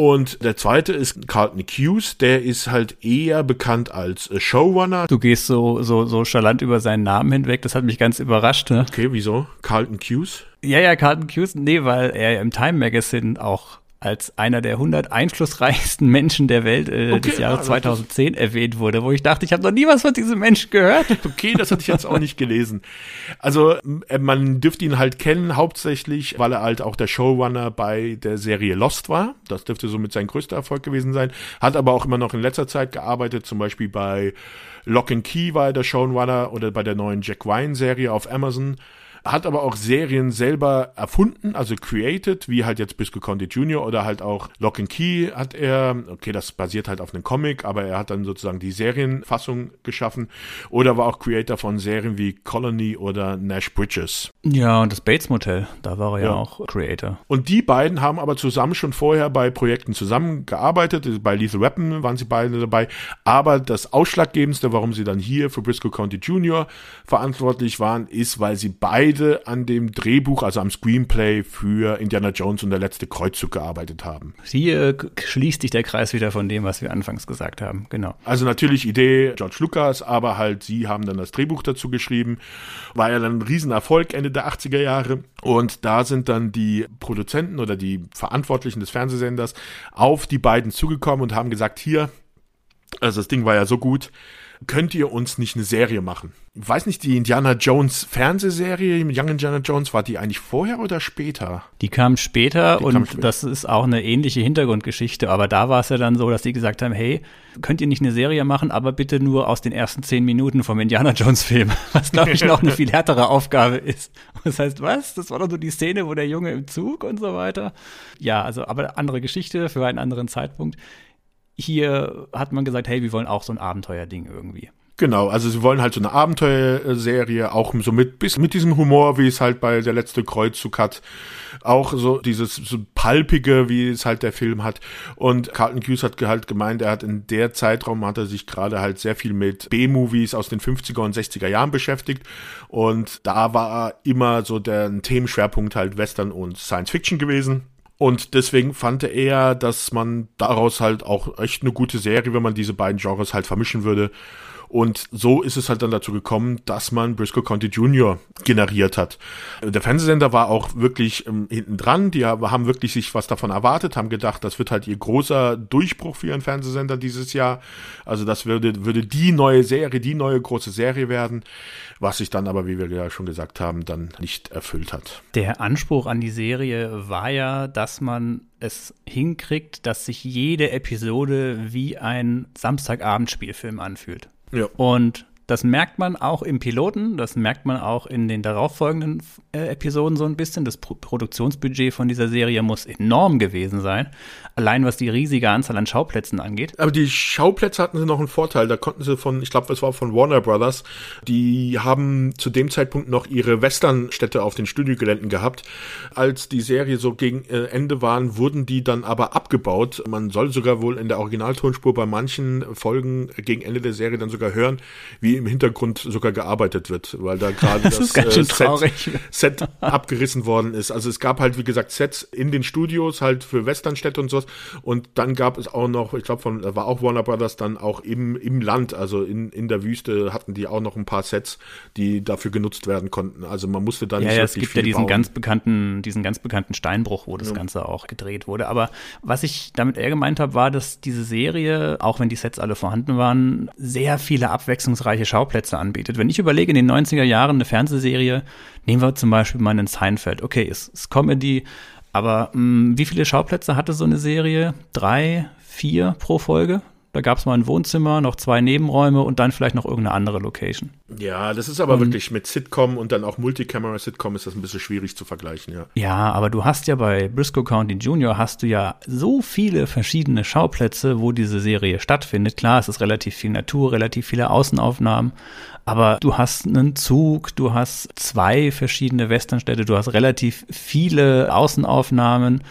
Und der zweite ist Carlton Hughes, der ist halt eher bekannt als Showrunner. Du gehst so, so, so chalant über seinen Namen hinweg, das hat mich ganz überrascht. Ne? Okay, wieso? Carlton Hughes? Ja, ja, Carlton Hughes, nee, weil er im Time Magazine auch als einer der 100 einflussreichsten Menschen der Welt äh, okay, des Jahres ja, 2010 erwähnt wurde, wo ich dachte, ich habe noch nie was von diesem Menschen gehört. Okay, das hatte ich jetzt auch nicht gelesen. Also äh, man dürfte ihn halt kennen, hauptsächlich, weil er halt auch der Showrunner bei der Serie Lost war. Das dürfte somit sein größter Erfolg gewesen sein. Hat aber auch immer noch in letzter Zeit gearbeitet, zum Beispiel bei Lock and Key war er der Showrunner oder bei der neuen Jack Ryan Serie auf Amazon hat aber auch Serien selber erfunden, also created, wie halt jetzt Bisco Conti Jr. oder halt auch Lock and Key hat er, okay, das basiert halt auf einem Comic, aber er hat dann sozusagen die Serienfassung geschaffen oder war auch Creator von Serien wie Colony oder Nash Bridges. Ja, und das Bates Motel, da war er ja, ja auch Creator. Und die beiden haben aber zusammen schon vorher bei Projekten zusammengearbeitet, bei Lethal Weapon waren sie beide dabei, aber das Ausschlaggebendste, warum sie dann hier für Briscoe County Jr. verantwortlich waren, ist, weil sie beide beide an dem Drehbuch, also am Screenplay für Indiana Jones und der letzte Kreuzzug gearbeitet haben. Hier schließt sich der Kreis wieder von dem, was wir anfangs gesagt haben. Genau. Also natürlich Idee George Lucas, aber halt sie haben dann das Drehbuch dazu geschrieben. War ja dann ein Riesenerfolg Ende der 80er Jahre. Und da sind dann die Produzenten oder die Verantwortlichen des Fernsehsenders auf die beiden zugekommen und haben gesagt, hier, also das Ding war ja so gut, könnt ihr uns nicht eine Serie machen? Ich weiß nicht, die Indiana Jones Fernsehserie, Young Indiana Jones, war die eigentlich vorher oder später? Die kam später die und kam später. das ist auch eine ähnliche Hintergrundgeschichte, aber da war es ja dann so, dass die gesagt haben, hey, könnt ihr nicht eine Serie machen, aber bitte nur aus den ersten zehn Minuten vom Indiana Jones Film, was glaube ich noch eine viel härtere Aufgabe ist. Das heißt, was? Das war doch so die Szene, wo der Junge im Zug und so weiter. Ja, also aber andere Geschichte für einen anderen Zeitpunkt. Hier hat man gesagt, hey, wir wollen auch so ein Abenteuerding irgendwie. Genau, also sie wollen halt so eine Abenteuerserie, auch so mit, bis mit diesem Humor, wie es halt bei der letzte Kreuzzug hat. Auch so dieses so palpige, wie es halt der Film hat. Und Carlton Hughes hat halt gemeint, er hat in der Zeitraum hat er sich gerade halt sehr viel mit B-Movies aus den 50er und 60er Jahren beschäftigt. Und da war immer so der Themenschwerpunkt halt Western und Science Fiction gewesen. Und deswegen fand er, dass man daraus halt auch echt eine gute Serie, wenn man diese beiden Genres halt vermischen würde. Und so ist es halt dann dazu gekommen, dass man Briscoe County Jr. generiert hat. Der Fernsehsender war auch wirklich ähm, hinten dran. Die haben wirklich sich was davon erwartet, haben gedacht, das wird halt ihr großer Durchbruch für ihren Fernsehsender dieses Jahr. Also das würde, würde die neue Serie, die neue große Serie werden, was sich dann aber, wie wir ja schon gesagt haben, dann nicht erfüllt hat. Der Anspruch an die Serie war ja, dass man es hinkriegt, dass sich jede Episode wie ein Samstagabendspielfilm anfühlt. Ja. Und das merkt man auch im Piloten, das merkt man auch in den darauffolgenden äh, Episoden so ein bisschen. Das Pro Produktionsbudget von dieser Serie muss enorm gewesen sein, allein was die riesige Anzahl an Schauplätzen angeht. Aber die Schauplätze hatten sie noch einen Vorteil. Da konnten sie von, ich glaube, das war von Warner Brothers, die haben zu dem Zeitpunkt noch ihre Westernstädte auf den Studiogeländen gehabt. Als die Serie so gegen äh, Ende waren, wurden die dann aber abgebaut. Man soll sogar wohl in der Originaltonspur bei manchen Folgen gegen Ende der Serie dann sogar hören, wie im Hintergrund sogar gearbeitet wird, weil da gerade das, das äh, Set, Set, abgerissen worden ist. Also es gab halt, wie gesagt, Sets in den Studios halt für Westernstädte und sowas. Und dann gab es auch noch, ich glaube, von war auch Warner Brothers dann auch im, im Land, also in, in der Wüste hatten die auch noch ein paar Sets, die dafür genutzt werden konnten. Also man musste da nicht ja, ja, es gibt ja diesen bauen. ganz bekannten, diesen ganz bekannten Steinbruch, wo das ja. Ganze auch gedreht wurde. Aber was ich damit eher gemeint habe, war, dass diese Serie, auch wenn die Sets alle vorhanden waren, sehr viele abwechslungsreiche Schauplätze anbietet. Wenn ich überlege, in den 90er Jahren eine Fernsehserie, nehmen wir zum Beispiel mal einen Seinfeld. Okay, ist, ist Comedy, aber mh, mm, wie viele Schauplätze hatte so eine Serie? Drei, vier pro Folge? Da gab es mal ein Wohnzimmer, noch zwei Nebenräume und dann vielleicht noch irgendeine andere Location. Ja, das ist aber und, wirklich mit Sitcom und dann auch Multicamera-Sitcom ist das ein bisschen schwierig zu vergleichen, ja. Ja, aber du hast ja bei Briscoe County Jr. hast du ja so viele verschiedene Schauplätze, wo diese Serie stattfindet. Klar, es ist relativ viel Natur, relativ viele Außenaufnahmen, aber du hast einen Zug, du hast zwei verschiedene Westernstädte, du hast relativ viele Außenaufnahmen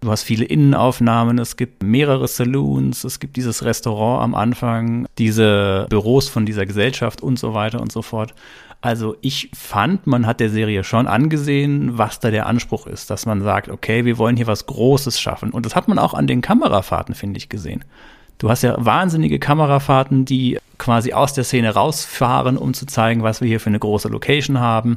Du hast viele Innenaufnahmen, es gibt mehrere Saloons, es gibt dieses Restaurant am Anfang, diese Büros von dieser Gesellschaft und so weiter und so fort. Also ich fand, man hat der Serie schon angesehen, was da der Anspruch ist, dass man sagt, okay, wir wollen hier was Großes schaffen. Und das hat man auch an den Kamerafahrten, finde ich, gesehen. Du hast ja wahnsinnige Kamerafahrten, die quasi aus der Szene rausfahren, um zu zeigen, was wir hier für eine große Location haben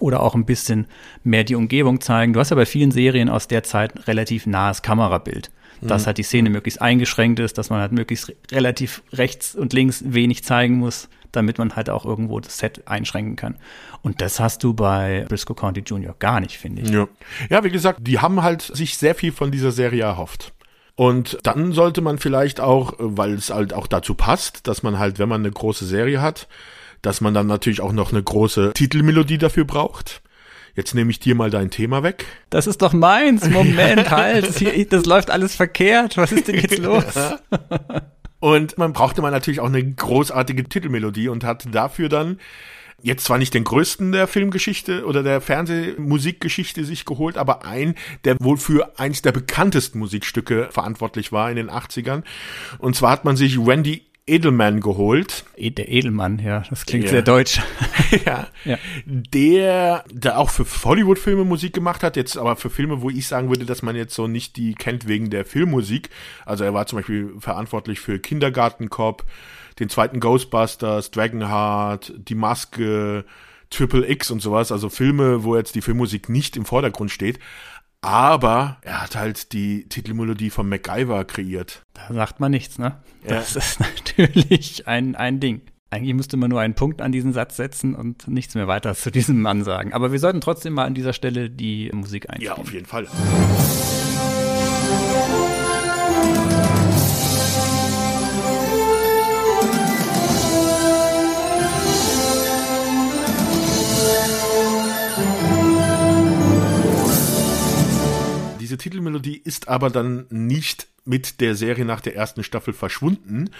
oder auch ein bisschen mehr die Umgebung zeigen. Du hast ja bei vielen Serien aus der Zeit relativ nahes Kamerabild. Dass mhm. halt die Szene möglichst eingeschränkt ist, dass man halt möglichst relativ rechts und links wenig zeigen muss, damit man halt auch irgendwo das Set einschränken kann. Und das hast du bei Briscoe County Jr. gar nicht, finde ich. Ja. ja, wie gesagt, die haben halt sich sehr viel von dieser Serie erhofft. Und dann sollte man vielleicht auch, weil es halt auch dazu passt, dass man halt, wenn man eine große Serie hat, dass man dann natürlich auch noch eine große Titelmelodie dafür braucht. Jetzt nehme ich dir mal dein Thema weg. Das ist doch meins. Moment, halt. Das läuft alles verkehrt. Was ist denn jetzt los? Und man brauchte mal natürlich auch eine großartige Titelmelodie und hat dafür dann jetzt zwar nicht den größten der Filmgeschichte oder der Fernsehmusikgeschichte sich geholt, aber ein, der wohl für eins der bekanntesten Musikstücke verantwortlich war in den 80ern. Und zwar hat man sich Randy Edelman geholt. E, der Edelmann, ja, das klingt ja. sehr deutsch. ja. ja. Der, der auch für Hollywood-Filme Musik gemacht hat, jetzt aber für Filme, wo ich sagen würde, dass man jetzt so nicht die kennt wegen der Filmmusik. Also er war zum Beispiel verantwortlich für Kindergarten Cop, den zweiten Ghostbusters, Dragonheart, Die Maske, Triple X und sowas. Also Filme, wo jetzt die Filmmusik nicht im Vordergrund steht. Aber er hat halt die Titelmelodie von MacGyver kreiert. Da sagt man nichts, ne? Ja. Das ist natürlich ein, ein Ding. Eigentlich müsste man nur einen Punkt an diesen Satz setzen und nichts mehr weiter zu diesem Mann sagen. Aber wir sollten trotzdem mal an dieser Stelle die Musik einspielen. Ja, auf jeden Fall. Diese Titelmelodie ist aber dann nicht mit der Serie nach der ersten Staffel verschwunden,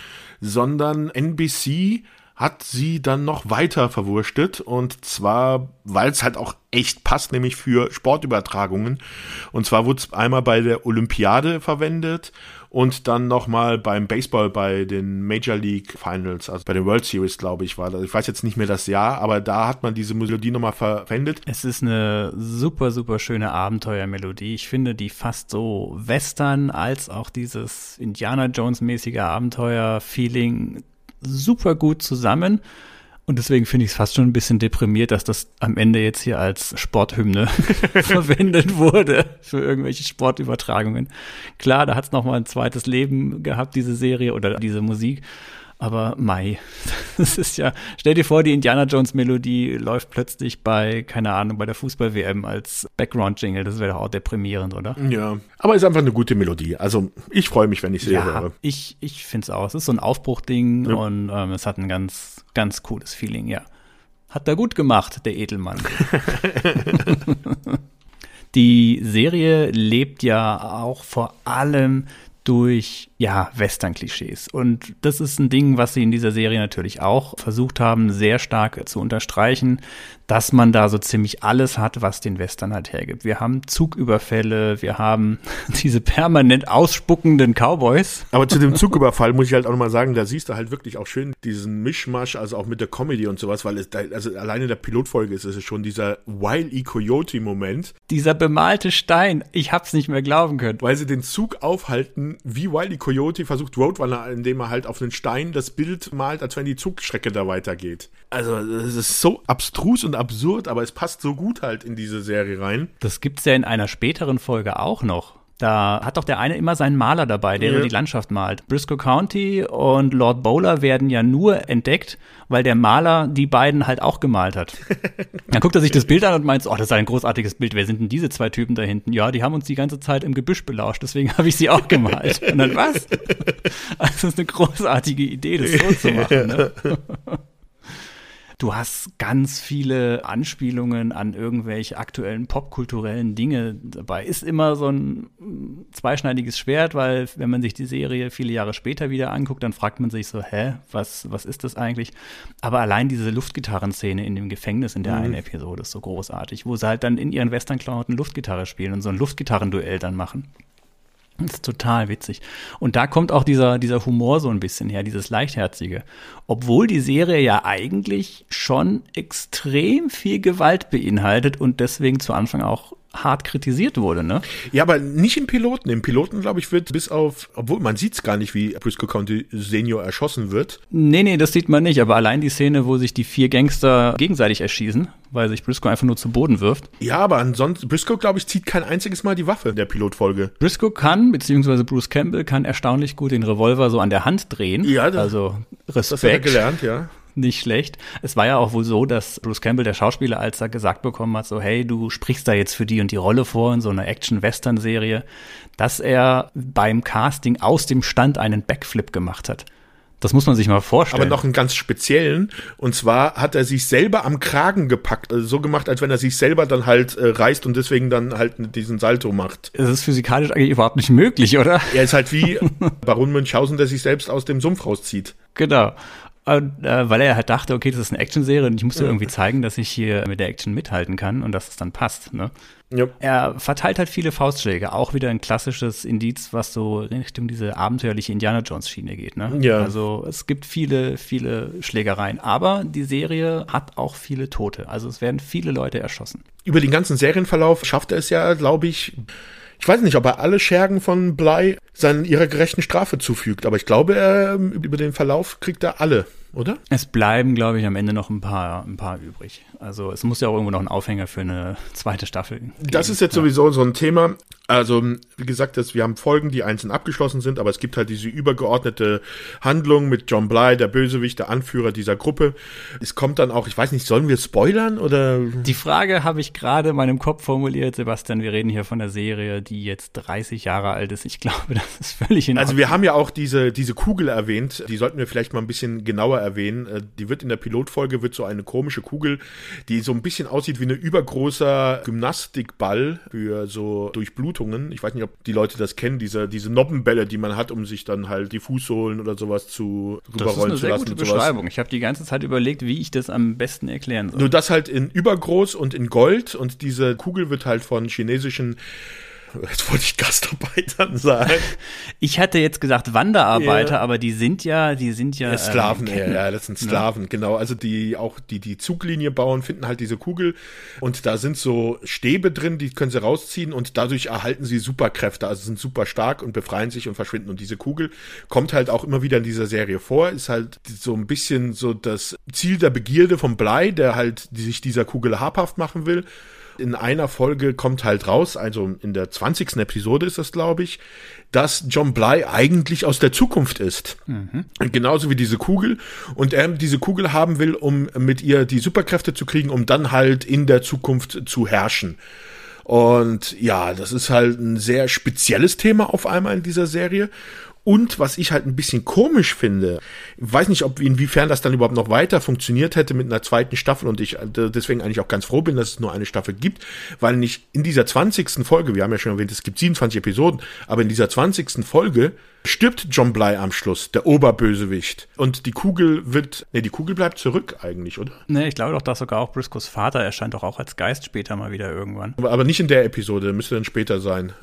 sondern NBC hat sie dann noch weiter verwurstet und zwar, weil es halt auch echt passt, nämlich für Sportübertragungen. Und zwar wurde es einmal bei der Olympiade verwendet und dann nochmal beim Baseball bei den Major League Finals, also bei den World Series, glaube ich, war das. Ich weiß jetzt nicht mehr das Jahr, aber da hat man diese Melodie nochmal verwendet. Es ist eine super, super schöne Abenteuermelodie. Ich finde die fast so Western als auch dieses Indiana Jones mäßige Abenteuer-Feeling super gut zusammen. Und deswegen finde ich es fast schon ein bisschen deprimiert, dass das am Ende jetzt hier als Sporthymne verwendet wurde für irgendwelche Sportübertragungen. Klar, da hat es nochmal ein zweites Leben gehabt, diese Serie oder diese Musik. Aber Mai, das ist ja, stell dir vor, die Indiana Jones Melodie läuft plötzlich bei, keine Ahnung, bei der Fußball-WM als Background-Jingle. Das wäre doch auch deprimierend, oder? Ja, aber ist einfach eine gute Melodie. Also ich freue mich, wenn ich sie ja, höre. Ich, ich finde es auch. Es ist so ein Aufbruchding ja. und ähm, es hat ein ganz, ganz cooles Feeling, ja. Hat er gut gemacht, der Edelmann. die Serie lebt ja auch vor allem durch ja, Western-Klischees. Und das ist ein Ding, was sie in dieser Serie natürlich auch versucht haben, sehr stark zu unterstreichen, dass man da so ziemlich alles hat, was den Western halt hergibt. Wir haben Zugüberfälle, wir haben diese permanent ausspuckenden Cowboys. Aber zu dem Zugüberfall muss ich halt auch nochmal sagen, da siehst du halt wirklich auch schön diesen Mischmasch, also auch mit der Comedy und sowas, weil es da, also alleine der Pilotfolge ist es schon dieser Wild E. Coyote-Moment. Dieser bemalte Stein, ich hab's nicht mehr glauben können. Weil sie den Zug aufhalten, wie Wild E. Coyote versucht Roadrunner, indem er halt auf einen Stein das Bild malt, als wenn die Zugstrecke da weitergeht. Also, das ist so abstrus und absurd, aber es passt so gut halt in diese Serie rein. Das gibt's ja in einer späteren Folge auch noch. Da hat doch der eine immer seinen Maler dabei, der ja. die Landschaft malt. Briscoe County und Lord Bowler werden ja nur entdeckt, weil der Maler die beiden halt auch gemalt hat. Dann guckt er sich das Bild an und meint, oh, das ist ein großartiges Bild. Wer sind denn diese zwei Typen da hinten? Ja, die haben uns die ganze Zeit im Gebüsch belauscht, deswegen habe ich sie auch gemalt. Und dann was? Also das ist eine großartige Idee, das so zu machen. Ne? Du hast ganz viele Anspielungen an irgendwelche aktuellen popkulturellen Dinge dabei. Ist immer so ein zweischneidiges Schwert, weil wenn man sich die Serie viele Jahre später wieder anguckt, dann fragt man sich so, hä, was, was ist das eigentlich? Aber allein diese Luftgitarrenszene in dem Gefängnis in der mhm. einen Episode ist so großartig, wo sie halt dann in ihren Westernklamotten Luftgitarre spielen und so ein Luftgitarrenduell dann machen. Das ist total witzig. Und da kommt auch dieser, dieser Humor so ein bisschen her, dieses Leichtherzige. Obwohl die Serie ja eigentlich schon extrem viel Gewalt beinhaltet und deswegen zu Anfang auch hart kritisiert wurde, ne? Ja, aber nicht im Piloten. Im Piloten, glaube ich, wird bis auf, obwohl man sieht es gar nicht, wie Briscoe County Senior erschossen wird. Nee, nee, das sieht man nicht, aber allein die Szene, wo sich die vier Gangster gegenseitig erschießen, weil sich Briscoe einfach nur zu Boden wirft. Ja, aber ansonsten, Briscoe, glaube ich, zieht kein einziges Mal die Waffe in der Pilotfolge. Briscoe kann, beziehungsweise Bruce Campbell kann erstaunlich gut den Revolver so an der Hand drehen. Ja, das, also Respekt. Das hat er gelernt, ja nicht schlecht. Es war ja auch wohl so, dass Bruce Campbell, der Schauspieler, als er gesagt bekommen hat, so, hey, du sprichst da jetzt für die und die Rolle vor in so einer Action-Western-Serie, dass er beim Casting aus dem Stand einen Backflip gemacht hat. Das muss man sich mal vorstellen. Aber noch einen ganz speziellen. Und zwar hat er sich selber am Kragen gepackt. Also so gemacht, als wenn er sich selber dann halt äh, reißt und deswegen dann halt diesen Salto macht. Es ist physikalisch eigentlich überhaupt nicht möglich, oder? Er ist halt wie Baron Münchhausen, der sich selbst aus dem Sumpf rauszieht. Genau. Und, äh, weil er halt dachte, okay, das ist eine Action-Serie und ich musste ja. irgendwie zeigen, dass ich hier mit der Action mithalten kann und dass es dann passt. Ne? Ja. Er verteilt halt viele Faustschläge, auch wieder ein klassisches Indiz, was so in Richtung diese abenteuerliche Indiana Jones-Schiene geht. Ne? Ja. Also es gibt viele, viele Schlägereien, aber die Serie hat auch viele Tote. Also es werden viele Leute erschossen. Über den ganzen Serienverlauf schafft er es ja, glaube ich, ich weiß nicht, ob er alle Schergen von Blei seinen ihrer gerechten Strafe zufügt, aber ich glaube, er, über den Verlauf kriegt er alle oder? Es bleiben, glaube ich, am Ende noch ein paar, ein paar übrig. Also es muss ja auch irgendwo noch einen Aufhänger für eine zweite Staffel geben. Das ist jetzt ja. sowieso so ein Thema. Also, wie gesagt, das, wir haben Folgen, die einzeln abgeschlossen sind, aber es gibt halt diese übergeordnete Handlung mit John Bly, der Bösewicht, der Anführer dieser Gruppe. Es kommt dann auch, ich weiß nicht, sollen wir spoilern oder? Die Frage habe ich gerade in meinem Kopf formuliert, Sebastian. Wir reden hier von der Serie, die jetzt 30 Jahre alt ist. Ich glaube, das ist völlig in Ordnung. Also, wir haben ja auch diese, diese Kugel erwähnt. Die sollten wir vielleicht mal ein bisschen genauer erwähnen. Äh, die wird in der Pilotfolge, wird so eine komische Kugel, die so ein bisschen aussieht wie eine übergroßer Gymnastikball für so Durchblutungen. Ich weiß nicht, ob die Leute das kennen, diese, diese Noppenbälle, die man hat, um sich dann halt die Fußsohlen oder sowas zu rüberrollen zu lassen. Das ist eine sehr gute Beschreibung. Ich habe die ganze Zeit überlegt, wie ich das am besten erklären soll. Nur das halt in übergroß und in Gold und diese Kugel wird halt von chinesischen Jetzt wollte ich Gastarbeitern sagen. Ich hatte jetzt gesagt Wanderarbeiter, yeah. aber die sind ja, die sind ja. ja Sklaven, ähm, ja, ja, das sind Sklaven, ja. genau. Also die auch die die Zuglinie bauen, finden halt diese Kugel und da sind so Stäbe drin, die können sie rausziehen und dadurch erhalten sie Superkräfte, also sind super stark und befreien sich und verschwinden. Und diese Kugel kommt halt auch immer wieder in dieser Serie vor, ist halt so ein bisschen so das Ziel der Begierde vom Blei, der halt die sich dieser Kugel habhaft machen will in einer Folge kommt halt raus, also in der 20. Episode ist das, glaube ich, dass John Bly eigentlich aus der Zukunft ist. Mhm. Genauso wie diese Kugel. Und er diese Kugel haben will, um mit ihr die Superkräfte zu kriegen, um dann halt in der Zukunft zu herrschen. Und ja, das ist halt ein sehr spezielles Thema auf einmal in dieser Serie. Und was ich halt ein bisschen komisch finde, weiß nicht, ob inwiefern das dann überhaupt noch weiter funktioniert hätte mit einer zweiten Staffel und ich äh, deswegen eigentlich auch ganz froh bin, dass es nur eine Staffel gibt, weil nicht in dieser 20. Folge, wir haben ja schon erwähnt, es gibt 27 Episoden, aber in dieser 20. Folge stirbt John Bly am Schluss, der Oberbösewicht. Und die Kugel wird, nee, die Kugel bleibt zurück eigentlich, oder? Nee, ich glaube doch, dass sogar auch Briscoes Vater erscheint doch auch als Geist später mal wieder irgendwann. Aber, aber nicht in der Episode, müsste dann später sein.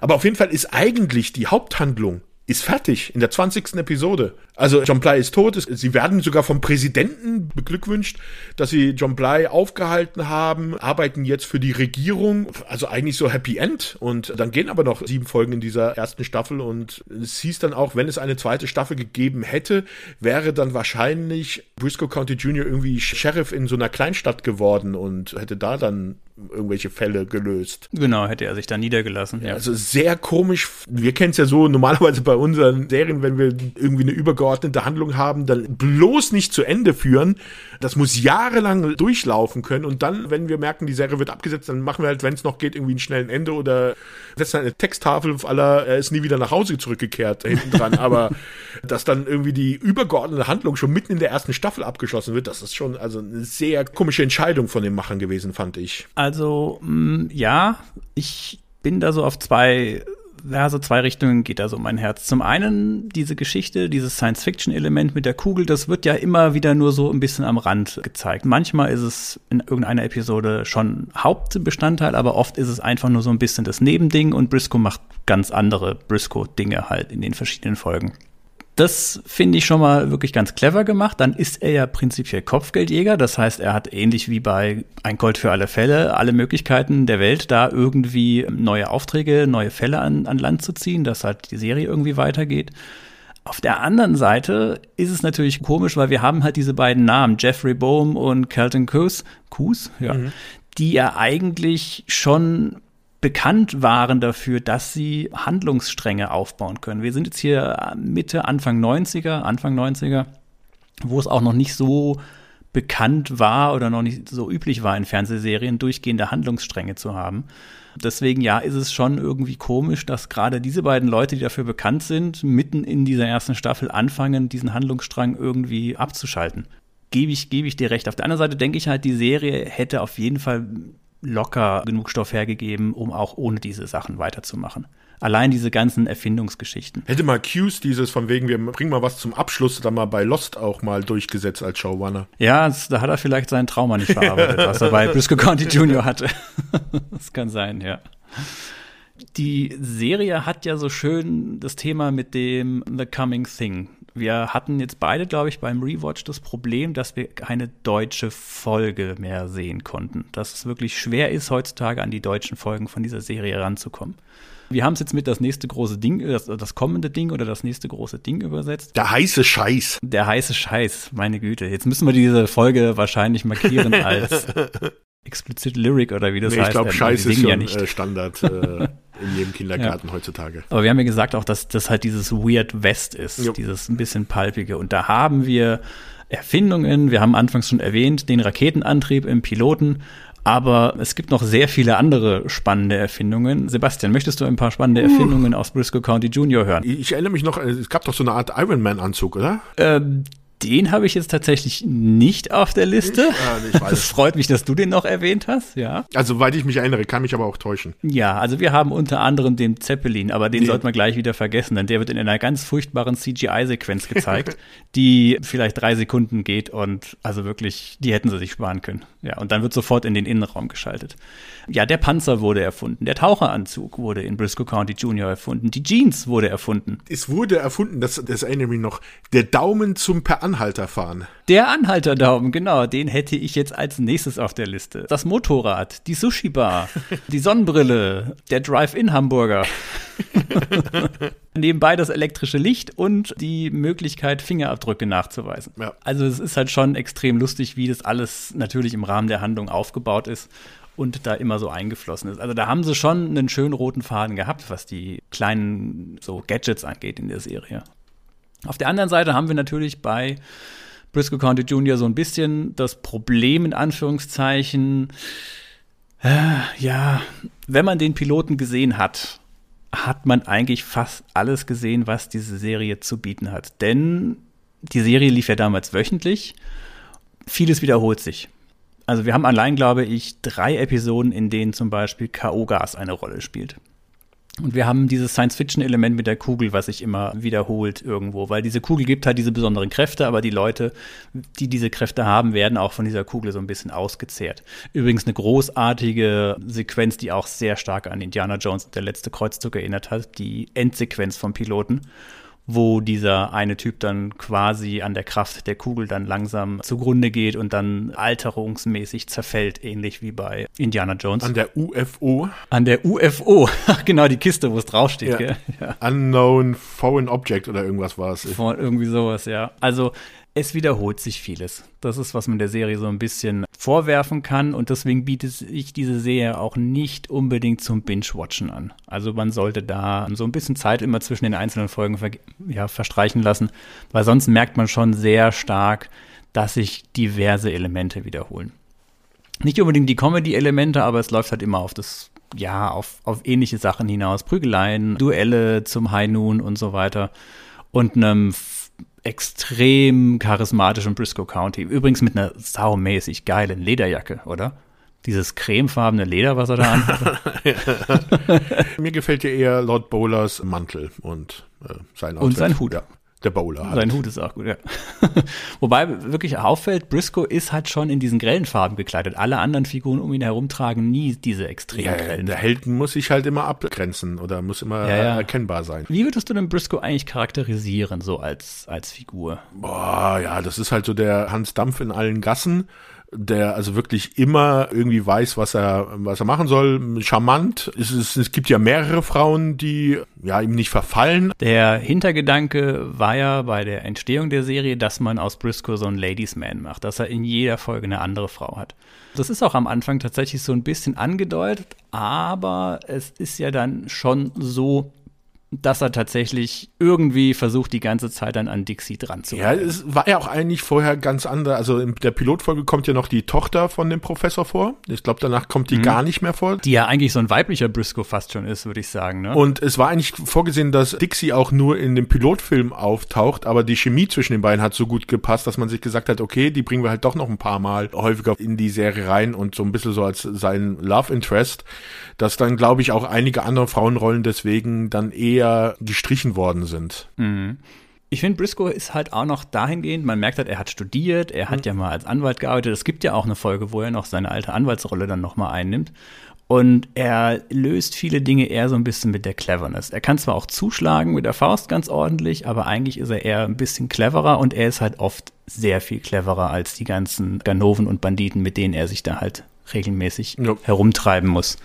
Aber auf jeden Fall ist eigentlich die Haupthandlung ist fertig in der 20. Episode. Also John Bly ist tot. Sie werden sogar vom Präsidenten beglückwünscht, dass sie John Bly aufgehalten haben, arbeiten jetzt für die Regierung. Also eigentlich so Happy End. Und dann gehen aber noch sieben Folgen in dieser ersten Staffel und es hieß dann auch, wenn es eine zweite Staffel gegeben hätte, wäre dann wahrscheinlich Briscoe County Jr. irgendwie Sheriff in so einer Kleinstadt geworden und hätte da dann irgendwelche Fälle gelöst. Genau, hätte er sich da niedergelassen. Ja. Also sehr komisch. Wir kennen es ja so normalerweise bei unseren Serien, wenn wir irgendwie eine übergeordnete Handlung haben, dann bloß nicht zu Ende führen. Das muss jahrelang durchlaufen können und dann, wenn wir merken, die Serie wird abgesetzt, dann machen wir halt, wenn es noch geht, irgendwie einen schnellen Ende oder setzen eine Texttafel auf aller, er ist nie wieder nach Hause zurückgekehrt hinten dran. Aber dass dann irgendwie die übergeordnete Handlung schon mitten in der ersten Staffel abgeschlossen wird, das ist schon also eine sehr komische Entscheidung von den Machern gewesen, fand ich. Also, mh, mm, ja, ich bin da so auf zwei ja, so zwei Richtungen geht da so mein Herz. Zum einen diese Geschichte, dieses Science-Fiction-Element mit der Kugel, das wird ja immer wieder nur so ein bisschen am Rand gezeigt. Manchmal ist es in irgendeiner Episode schon Hauptbestandteil, aber oft ist es einfach nur so ein bisschen das Nebending und Briscoe macht ganz andere Briscoe-Dinge halt in den verschiedenen Folgen. Das finde ich schon mal wirklich ganz clever gemacht. Dann ist er ja prinzipiell Kopfgeldjäger. Das heißt, er hat ähnlich wie bei Ein Gold für alle Fälle alle Möglichkeiten der Welt, da irgendwie neue Aufträge, neue Fälle an, an Land zu ziehen, dass halt die Serie irgendwie weitergeht. Auf der anderen Seite ist es natürlich komisch, weil wir haben halt diese beiden Namen, Jeffrey Bohm und Carlton Coos, Coos, ja, mhm. die ja eigentlich schon bekannt waren dafür, dass sie Handlungsstränge aufbauen können. Wir sind jetzt hier Mitte, Anfang 90er, Anfang 90er, wo es auch noch nicht so bekannt war oder noch nicht so üblich war, in Fernsehserien durchgehende Handlungsstränge zu haben. Deswegen, ja, ist es schon irgendwie komisch, dass gerade diese beiden Leute, die dafür bekannt sind, mitten in dieser ersten Staffel anfangen, diesen Handlungsstrang irgendwie abzuschalten. Gebe ich, gebe ich dir recht. Auf der anderen Seite denke ich halt, die Serie hätte auf jeden Fall locker genug Stoff hergegeben, um auch ohne diese Sachen weiterzumachen. Allein diese ganzen Erfindungsgeschichten. Hätte mal Q's dieses von wegen, wir bringen mal was zum Abschluss, dann mal bei Lost auch mal durchgesetzt als Showrunner. Ja, da hat er vielleicht seinen Trauma nicht verarbeitet, was er bei Briscoe County Jr. hatte. das kann sein, ja. Die Serie hat ja so schön das Thema mit dem The Coming Thing. Wir hatten jetzt beide, glaube ich, beim Rewatch das Problem, dass wir keine deutsche Folge mehr sehen konnten. Dass es wirklich schwer ist, heutzutage an die deutschen Folgen von dieser Serie ranzukommen. Wir haben es jetzt mit das nächste große Ding, das, das, kommende Ding oder das nächste große Ding übersetzt. Der heiße Scheiß. Der heiße Scheiß, meine Güte. Jetzt müssen wir diese Folge wahrscheinlich markieren als Explicit Lyric oder wie das nee, heißt. Ich glaube, Scheiß ist schon ja nicht. Standard äh, in jedem Kindergarten ja. heutzutage. Aber wir haben ja gesagt auch, dass das halt dieses Weird West ist, jo. dieses ein bisschen palpige. Und da haben wir Erfindungen, wir haben anfangs schon erwähnt, den Raketenantrieb im Piloten. Aber es gibt noch sehr viele andere spannende Erfindungen. Sebastian, möchtest du ein paar spannende Erfindungen aus Briscoe County Junior hören? Ich erinnere mich noch, es gab doch so eine Art Ironman-Anzug, oder? Ähm, den habe ich jetzt tatsächlich nicht auf der Liste. Ich, äh, das freut mich, dass du den noch erwähnt hast, ja. Also, soweit ich mich erinnere, kann mich aber auch täuschen. Ja, also wir haben unter anderem den Zeppelin, aber den nee. sollte man gleich wieder vergessen, denn der wird in einer ganz furchtbaren CGI-Sequenz gezeigt, die vielleicht drei Sekunden geht und also wirklich, die hätten sie sich sparen können. Ja, und dann wird sofort in den Innenraum geschaltet. Ja, der Panzer wurde erfunden, der Taucheranzug wurde in Briscoe County Junior erfunden, die Jeans wurde erfunden. Es wurde erfunden, das, das erinnere mich noch, der Daumen zum Per Anhalter fahren. Der Anhalterdaumen, genau, den hätte ich jetzt als nächstes auf der Liste. Das Motorrad, die Sushi-Bar, die Sonnenbrille, der Drive-In-Hamburger. Nebenbei das elektrische Licht und die Möglichkeit, Fingerabdrücke nachzuweisen. Ja. Also es ist halt schon extrem lustig, wie das alles natürlich im Rahmen der Handlung aufgebaut ist und da immer so eingeflossen ist. Also da haben sie schon einen schönen roten Faden gehabt, was die kleinen so Gadgets angeht in der Serie. Auf der anderen Seite haben wir natürlich bei Briscoe County Jr. so ein bisschen das Problem in Anführungszeichen, äh, ja, wenn man den Piloten gesehen hat, hat man eigentlich fast alles gesehen, was diese Serie zu bieten hat. Denn die Serie lief ja damals wöchentlich. Vieles wiederholt sich. Also wir haben allein, glaube ich, drei Episoden, in denen zum Beispiel K.O.-Gas eine Rolle spielt. Und wir haben dieses Science-Fiction-Element mit der Kugel, was sich immer wiederholt irgendwo, weil diese Kugel gibt halt diese besonderen Kräfte, aber die Leute, die diese Kräfte haben, werden auch von dieser Kugel so ein bisschen ausgezehrt. Übrigens eine großartige Sequenz, die auch sehr stark an Indiana Jones, der letzte Kreuzzug erinnert hat, die Endsequenz vom Piloten wo dieser eine Typ dann quasi an der Kraft der Kugel dann langsam zugrunde geht und dann alterungsmäßig zerfällt, ähnlich wie bei Indiana Jones. An der UFO. An der UFO. Ach, genau, die Kiste, wo es draufsteht, ja. gell? Ja. Unknown Foreign Object oder irgendwas war es. Irgendwie sowas, ja. Also es wiederholt sich vieles. Das ist, was man der Serie so ein bisschen vorwerfen kann und deswegen bietet sich diese Serie auch nicht unbedingt zum Binge-Watchen an. Also man sollte da so ein bisschen Zeit immer zwischen den einzelnen Folgen ver ja, verstreichen lassen, weil sonst merkt man schon sehr stark, dass sich diverse Elemente wiederholen. Nicht unbedingt die Comedy-Elemente, aber es läuft halt immer auf das ja, auf, auf ähnliche Sachen hinaus. Prügeleien, Duelle zum High Noon und so weiter. Und einem extrem charismatischen Briscoe County. Übrigens mit einer saumäßig geilen Lederjacke, oder? Dieses cremefarbene Leder, was er da anhat. Mir gefällt ja eher Lord Bowlers Mantel und äh, sein Outfit. Und sein Hut. Ja der Bowler halt. Sein Hut ist auch gut, ja. Wobei wirklich auffällt, Briscoe ist halt schon in diesen grellen Farben gekleidet. Alle anderen Figuren um ihn herum tragen nie diese extrem ja, grellen. Der Held muss sich halt immer abgrenzen oder muss immer ja, ja. erkennbar sein. Wie würdest du denn Briscoe eigentlich charakterisieren, so als, als Figur? Boah, ja, das ist halt so der Hans Dampf in allen Gassen der also wirklich immer irgendwie weiß, was er, was er machen soll. Charmant. Es, ist, es gibt ja mehrere Frauen, die ja ihm nicht verfallen. Der Hintergedanke war ja bei der Entstehung der Serie, dass man aus Briscoe so einen Ladies Man macht, dass er in jeder Folge eine andere Frau hat. Das ist auch am Anfang tatsächlich so ein bisschen angedeutet, aber es ist ja dann schon so, dass er tatsächlich irgendwie versucht, die ganze Zeit dann an Dixie dran zu Ja, es war ja auch eigentlich vorher ganz anders. Also in der Pilotfolge kommt ja noch die Tochter von dem Professor vor. Ich glaube, danach kommt die mhm. gar nicht mehr vor. Die ja eigentlich so ein weiblicher Briscoe fast schon ist, würde ich sagen. Ne? Und es war eigentlich vorgesehen, dass Dixie auch nur in dem Pilotfilm auftaucht, aber die Chemie zwischen den beiden hat so gut gepasst, dass man sich gesagt hat, okay, die bringen wir halt doch noch ein paar Mal häufiger in die Serie rein und so ein bisschen so als sein Love Interest, dass dann, glaube ich, auch einige andere Frauenrollen deswegen dann eher eher gestrichen worden sind. Mhm. Ich finde, Briscoe ist halt auch noch dahingehend, man merkt halt, er hat studiert, er hat mhm. ja mal als Anwalt gearbeitet. Es gibt ja auch eine Folge, wo er noch seine alte Anwaltsrolle dann nochmal einnimmt. Und er löst viele Dinge eher so ein bisschen mit der Cleverness. Er kann zwar auch zuschlagen mit der Faust ganz ordentlich, aber eigentlich ist er eher ein bisschen cleverer und er ist halt oft sehr viel cleverer als die ganzen Ganoven und Banditen, mit denen er sich da halt regelmäßig ja. herumtreiben muss.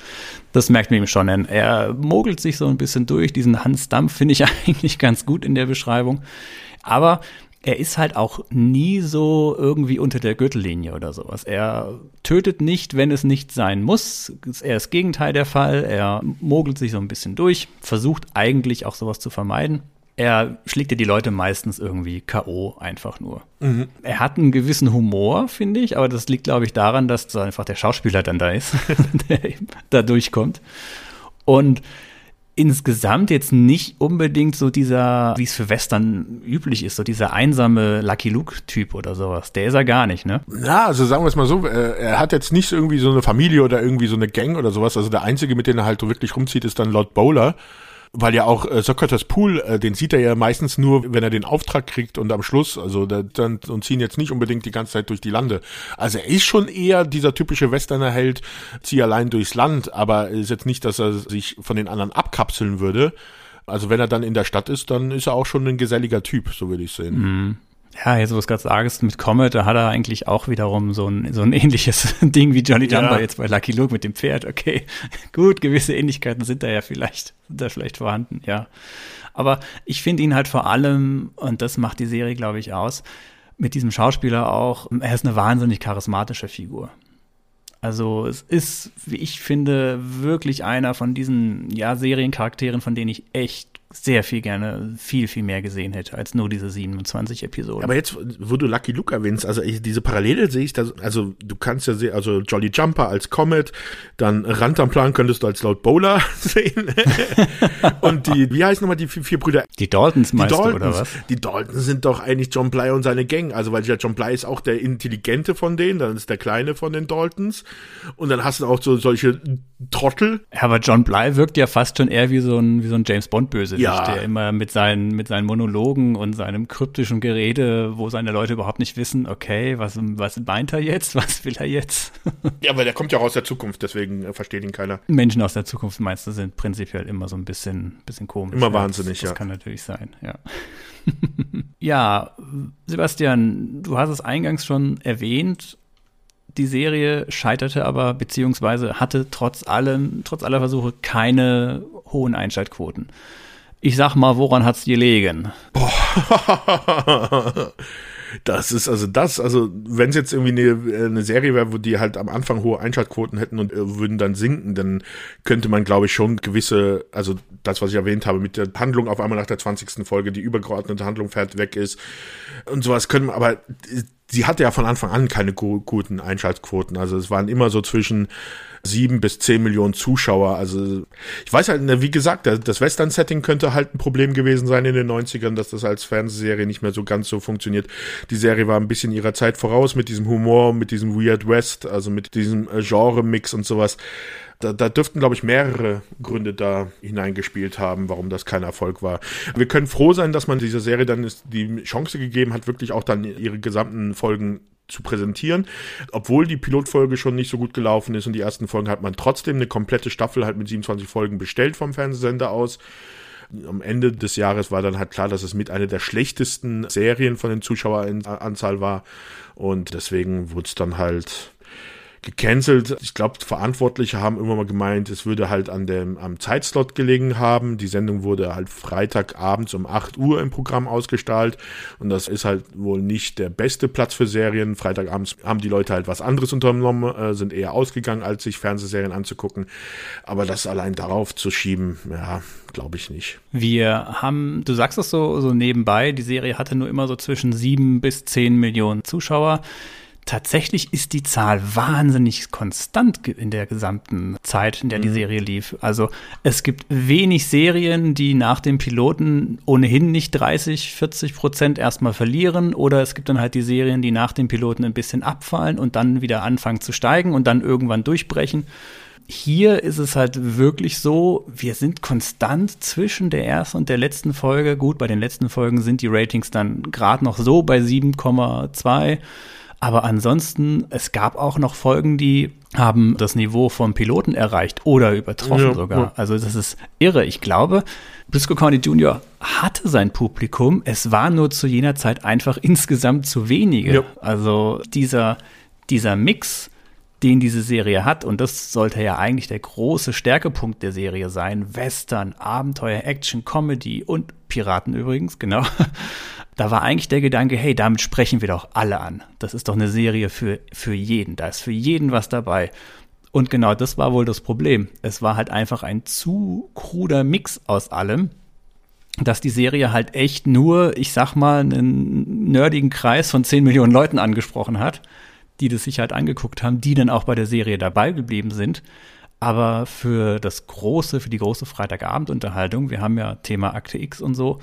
Das merkt man ihm schon. Er mogelt sich so ein bisschen durch. Diesen Hans Dampf finde ich eigentlich ganz gut in der Beschreibung. Aber er ist halt auch nie so irgendwie unter der Gürtellinie oder sowas. Er tötet nicht, wenn es nicht sein muss. Er ist das Gegenteil der Fall. Er mogelt sich so ein bisschen durch, versucht eigentlich auch sowas zu vermeiden. Er schlägt ja die Leute meistens irgendwie K.O. einfach nur. Mhm. Er hat einen gewissen Humor, finde ich, aber das liegt, glaube ich, daran, dass so einfach der Schauspieler dann da ist, der eben da durchkommt. Und insgesamt jetzt nicht unbedingt so dieser, wie es für Western üblich ist, so dieser einsame Lucky Luke-Typ oder sowas. Der ist er gar nicht, ne? Ja, also sagen wir es mal so, äh, er hat jetzt nicht irgendwie so eine Familie oder irgendwie so eine Gang oder sowas. Also der Einzige, mit dem er halt so wirklich rumzieht, ist dann Lord Bowler. Weil ja auch äh, Socrates Pool, äh, den sieht er ja meistens nur, wenn er den Auftrag kriegt und am Schluss, also da, dann und ziehen jetzt nicht unbedingt die ganze Zeit durch die Lande. Also er ist schon eher dieser typische Westerner Held, zieh allein durchs Land, aber ist jetzt nicht, dass er sich von den anderen abkapseln würde. Also wenn er dann in der Stadt ist, dann ist er auch schon ein geselliger Typ, so würde ich sehen. Mhm. Ja, jetzt wo du es gerade sagst, mit Comet, da hat er eigentlich auch wiederum so ein, so ein ähnliches Ding wie Johnny Jumper ja. jetzt bei Lucky Luke mit dem Pferd. Okay, gut, gewisse Ähnlichkeiten sind da ja vielleicht, sind da vielleicht vorhanden, ja. Aber ich finde ihn halt vor allem, und das macht die Serie, glaube ich, aus, mit diesem Schauspieler auch, er ist eine wahnsinnig charismatische Figur. Also es ist, wie ich finde, wirklich einer von diesen ja, Seriencharakteren, von denen ich echt sehr viel gerne viel, viel mehr gesehen hätte als nur diese 27 Episoden. Aber jetzt, wo du Lucky Luke erwähnst, also ich, diese Parallele sehe ich, da, also du kannst ja sehen, also Jolly Jumper als Comet, dann Rantanplan könntest du als Lord Bowler sehen. und die, wie heißen nochmal die vier, vier Brüder? Die Daltons meinst die Daltons, oder was? Die Daltons sind doch eigentlich John Bly und seine Gang, also weil ja John Bly ist auch der Intelligente von denen, dann ist der Kleine von den Daltons und dann hast du auch so solche Trottel. Ja, aber John Bly wirkt ja fast schon eher wie so ein, wie so ein James Bond Böse ja. der immer mit seinen, mit seinen Monologen und seinem kryptischen Gerede, wo seine Leute überhaupt nicht wissen, okay, was, was meint er jetzt, was will er jetzt? ja, aber der kommt ja auch aus der Zukunft, deswegen versteht ihn keiner. Menschen aus der Zukunft, meinst du, sind prinzipiell immer so ein bisschen, bisschen komisch. Immer wahnsinnig, das, ja. Das kann natürlich sein, ja. ja, Sebastian, du hast es eingangs schon erwähnt, die Serie scheiterte aber, beziehungsweise hatte trotz allem, trotz aller Versuche keine hohen Einschaltquoten. Ich sag mal, woran hat's gelegen? Boah. Das ist also das, also wenn es jetzt irgendwie eine, eine Serie wäre, wo die halt am Anfang hohe Einschaltquoten hätten und äh, würden dann sinken, dann könnte man, glaube ich, schon gewisse, also das, was ich erwähnt habe, mit der Handlung auf einmal nach der 20. Folge, die übergeordnete Handlung fährt weg ist und sowas können, aber sie hatte ja von Anfang an keine guten Einschaltquoten. Also es waren immer so zwischen sieben bis zehn Millionen Zuschauer. Also ich weiß halt, ne, wie gesagt, das Western-Setting könnte halt ein Problem gewesen sein in den 90ern, dass das als Fernsehserie nicht mehr so ganz so funktioniert. Die Serie war ein bisschen ihrer Zeit voraus mit diesem Humor, mit diesem Weird West, also mit diesem äh, Genre-Mix und sowas. Da, da dürften, glaube ich, mehrere Gründe da hineingespielt haben, warum das kein Erfolg war. Wir können froh sein, dass man dieser Serie dann die Chance gegeben hat, wirklich auch dann ihre gesamten Folgen zu präsentieren. Obwohl die Pilotfolge schon nicht so gut gelaufen ist und die ersten Folgen hat man trotzdem eine komplette Staffel halt mit 27 Folgen bestellt vom Fernsehsender aus. Am Ende des Jahres war dann halt klar, dass es mit einer der schlechtesten Serien von den Zuschaueranzahl war. Und deswegen wurde es dann halt gecancelt. Ich glaube, Verantwortliche haben immer mal gemeint, es würde halt an dem, am Zeitslot gelegen haben. Die Sendung wurde halt Freitagabends um 8 Uhr im Programm ausgestrahlt. Und das ist halt wohl nicht der beste Platz für Serien. Freitagabends haben die Leute halt was anderes unternommen, äh, sind eher ausgegangen, als sich Fernsehserien anzugucken. Aber das allein darauf zu schieben, ja, glaube ich nicht. Wir haben, du sagst es so, so nebenbei, die Serie hatte nur immer so zwischen sieben bis zehn Millionen Zuschauer. Tatsächlich ist die Zahl wahnsinnig konstant in der gesamten Zeit, in der die mhm. Serie lief. Also es gibt wenig Serien, die nach dem Piloten ohnehin nicht 30, 40 Prozent erstmal verlieren. Oder es gibt dann halt die Serien, die nach dem Piloten ein bisschen abfallen und dann wieder anfangen zu steigen und dann irgendwann durchbrechen. Hier ist es halt wirklich so, wir sind konstant zwischen der ersten und der letzten Folge. Gut, bei den letzten Folgen sind die Ratings dann gerade noch so bei 7,2. Aber ansonsten, es gab auch noch Folgen, die haben das Niveau vom Piloten erreicht oder übertroffen ja, sogar. Ja. Also das ist irre. Ich glaube, Briscoe County Jr. hatte sein Publikum. Es war nur zu jener Zeit einfach insgesamt zu wenige. Ja. Also dieser, dieser Mix, den diese Serie hat, und das sollte ja eigentlich der große Stärkepunkt der Serie sein. Western, Abenteuer, Action, Comedy und Piraten übrigens, genau. Da war eigentlich der Gedanke, hey, damit sprechen wir doch alle an. Das ist doch eine Serie für, für jeden. Da ist für jeden was dabei. Und genau das war wohl das Problem. Es war halt einfach ein zu kruder Mix aus allem, dass die Serie halt echt nur, ich sag mal, einen nerdigen Kreis von 10 Millionen Leuten angesprochen hat, die das sich halt angeguckt haben, die dann auch bei der Serie dabei geblieben sind. Aber für das große, für die große Freitagabendunterhaltung, wir haben ja Thema Akte X und so,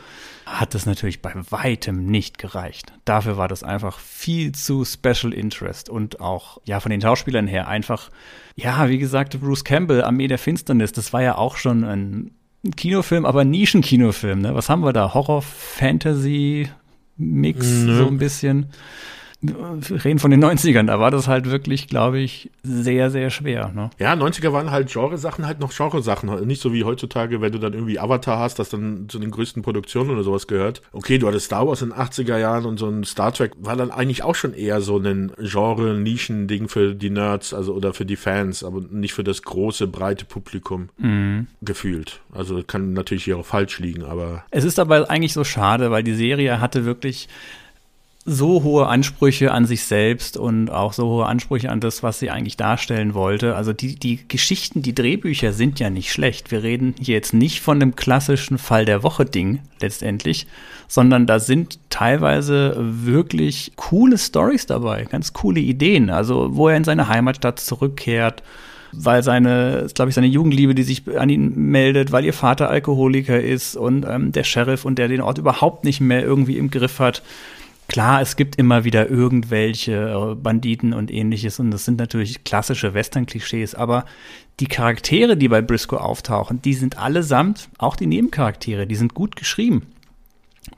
hat das natürlich bei weitem nicht gereicht. Dafür war das einfach viel zu Special Interest und auch, ja, von den Schauspielern her einfach, ja, wie gesagt, Bruce Campbell, Armee der Finsternis, das war ja auch schon ein Kinofilm, aber ein Nischenkinofilm, ne? Was haben wir da? Horror, Fantasy, Mix, Nö. so ein bisschen wir reden von den 90ern, da war das halt wirklich, glaube ich, sehr, sehr schwer. Ne? Ja, 90er waren halt Genresachen halt noch Genresachen. Nicht so wie heutzutage, wenn du dann irgendwie Avatar hast, das dann zu den größten Produktionen oder sowas gehört. Okay, du hattest Star Wars in den 80er Jahren und so ein Star Trek war dann eigentlich auch schon eher so ein Genre-Nischen-Ding für die Nerds, also oder für die Fans, aber nicht für das große, breite Publikum mhm. gefühlt. Also kann natürlich hier auch falsch liegen, aber. Es ist aber eigentlich so schade, weil die Serie hatte wirklich so hohe Ansprüche an sich selbst und auch so hohe Ansprüche an das, was sie eigentlich darstellen wollte. Also die, die Geschichten, die Drehbücher sind ja nicht schlecht. Wir reden hier jetzt nicht von dem klassischen Fall der Woche Ding letztendlich, sondern da sind teilweise wirklich coole Stories dabei, ganz coole Ideen. Also wo er in seine Heimatstadt zurückkehrt, weil seine, glaube ich, seine Jugendliebe, die sich an ihn meldet, weil ihr Vater Alkoholiker ist und ähm, der Sheriff und der den Ort überhaupt nicht mehr irgendwie im Griff hat. Klar, es gibt immer wieder irgendwelche äh, Banditen und ähnliches und das sind natürlich klassische Western-Klischees, aber die Charaktere, die bei Briscoe auftauchen, die sind allesamt, auch die Nebencharaktere, die sind gut geschrieben.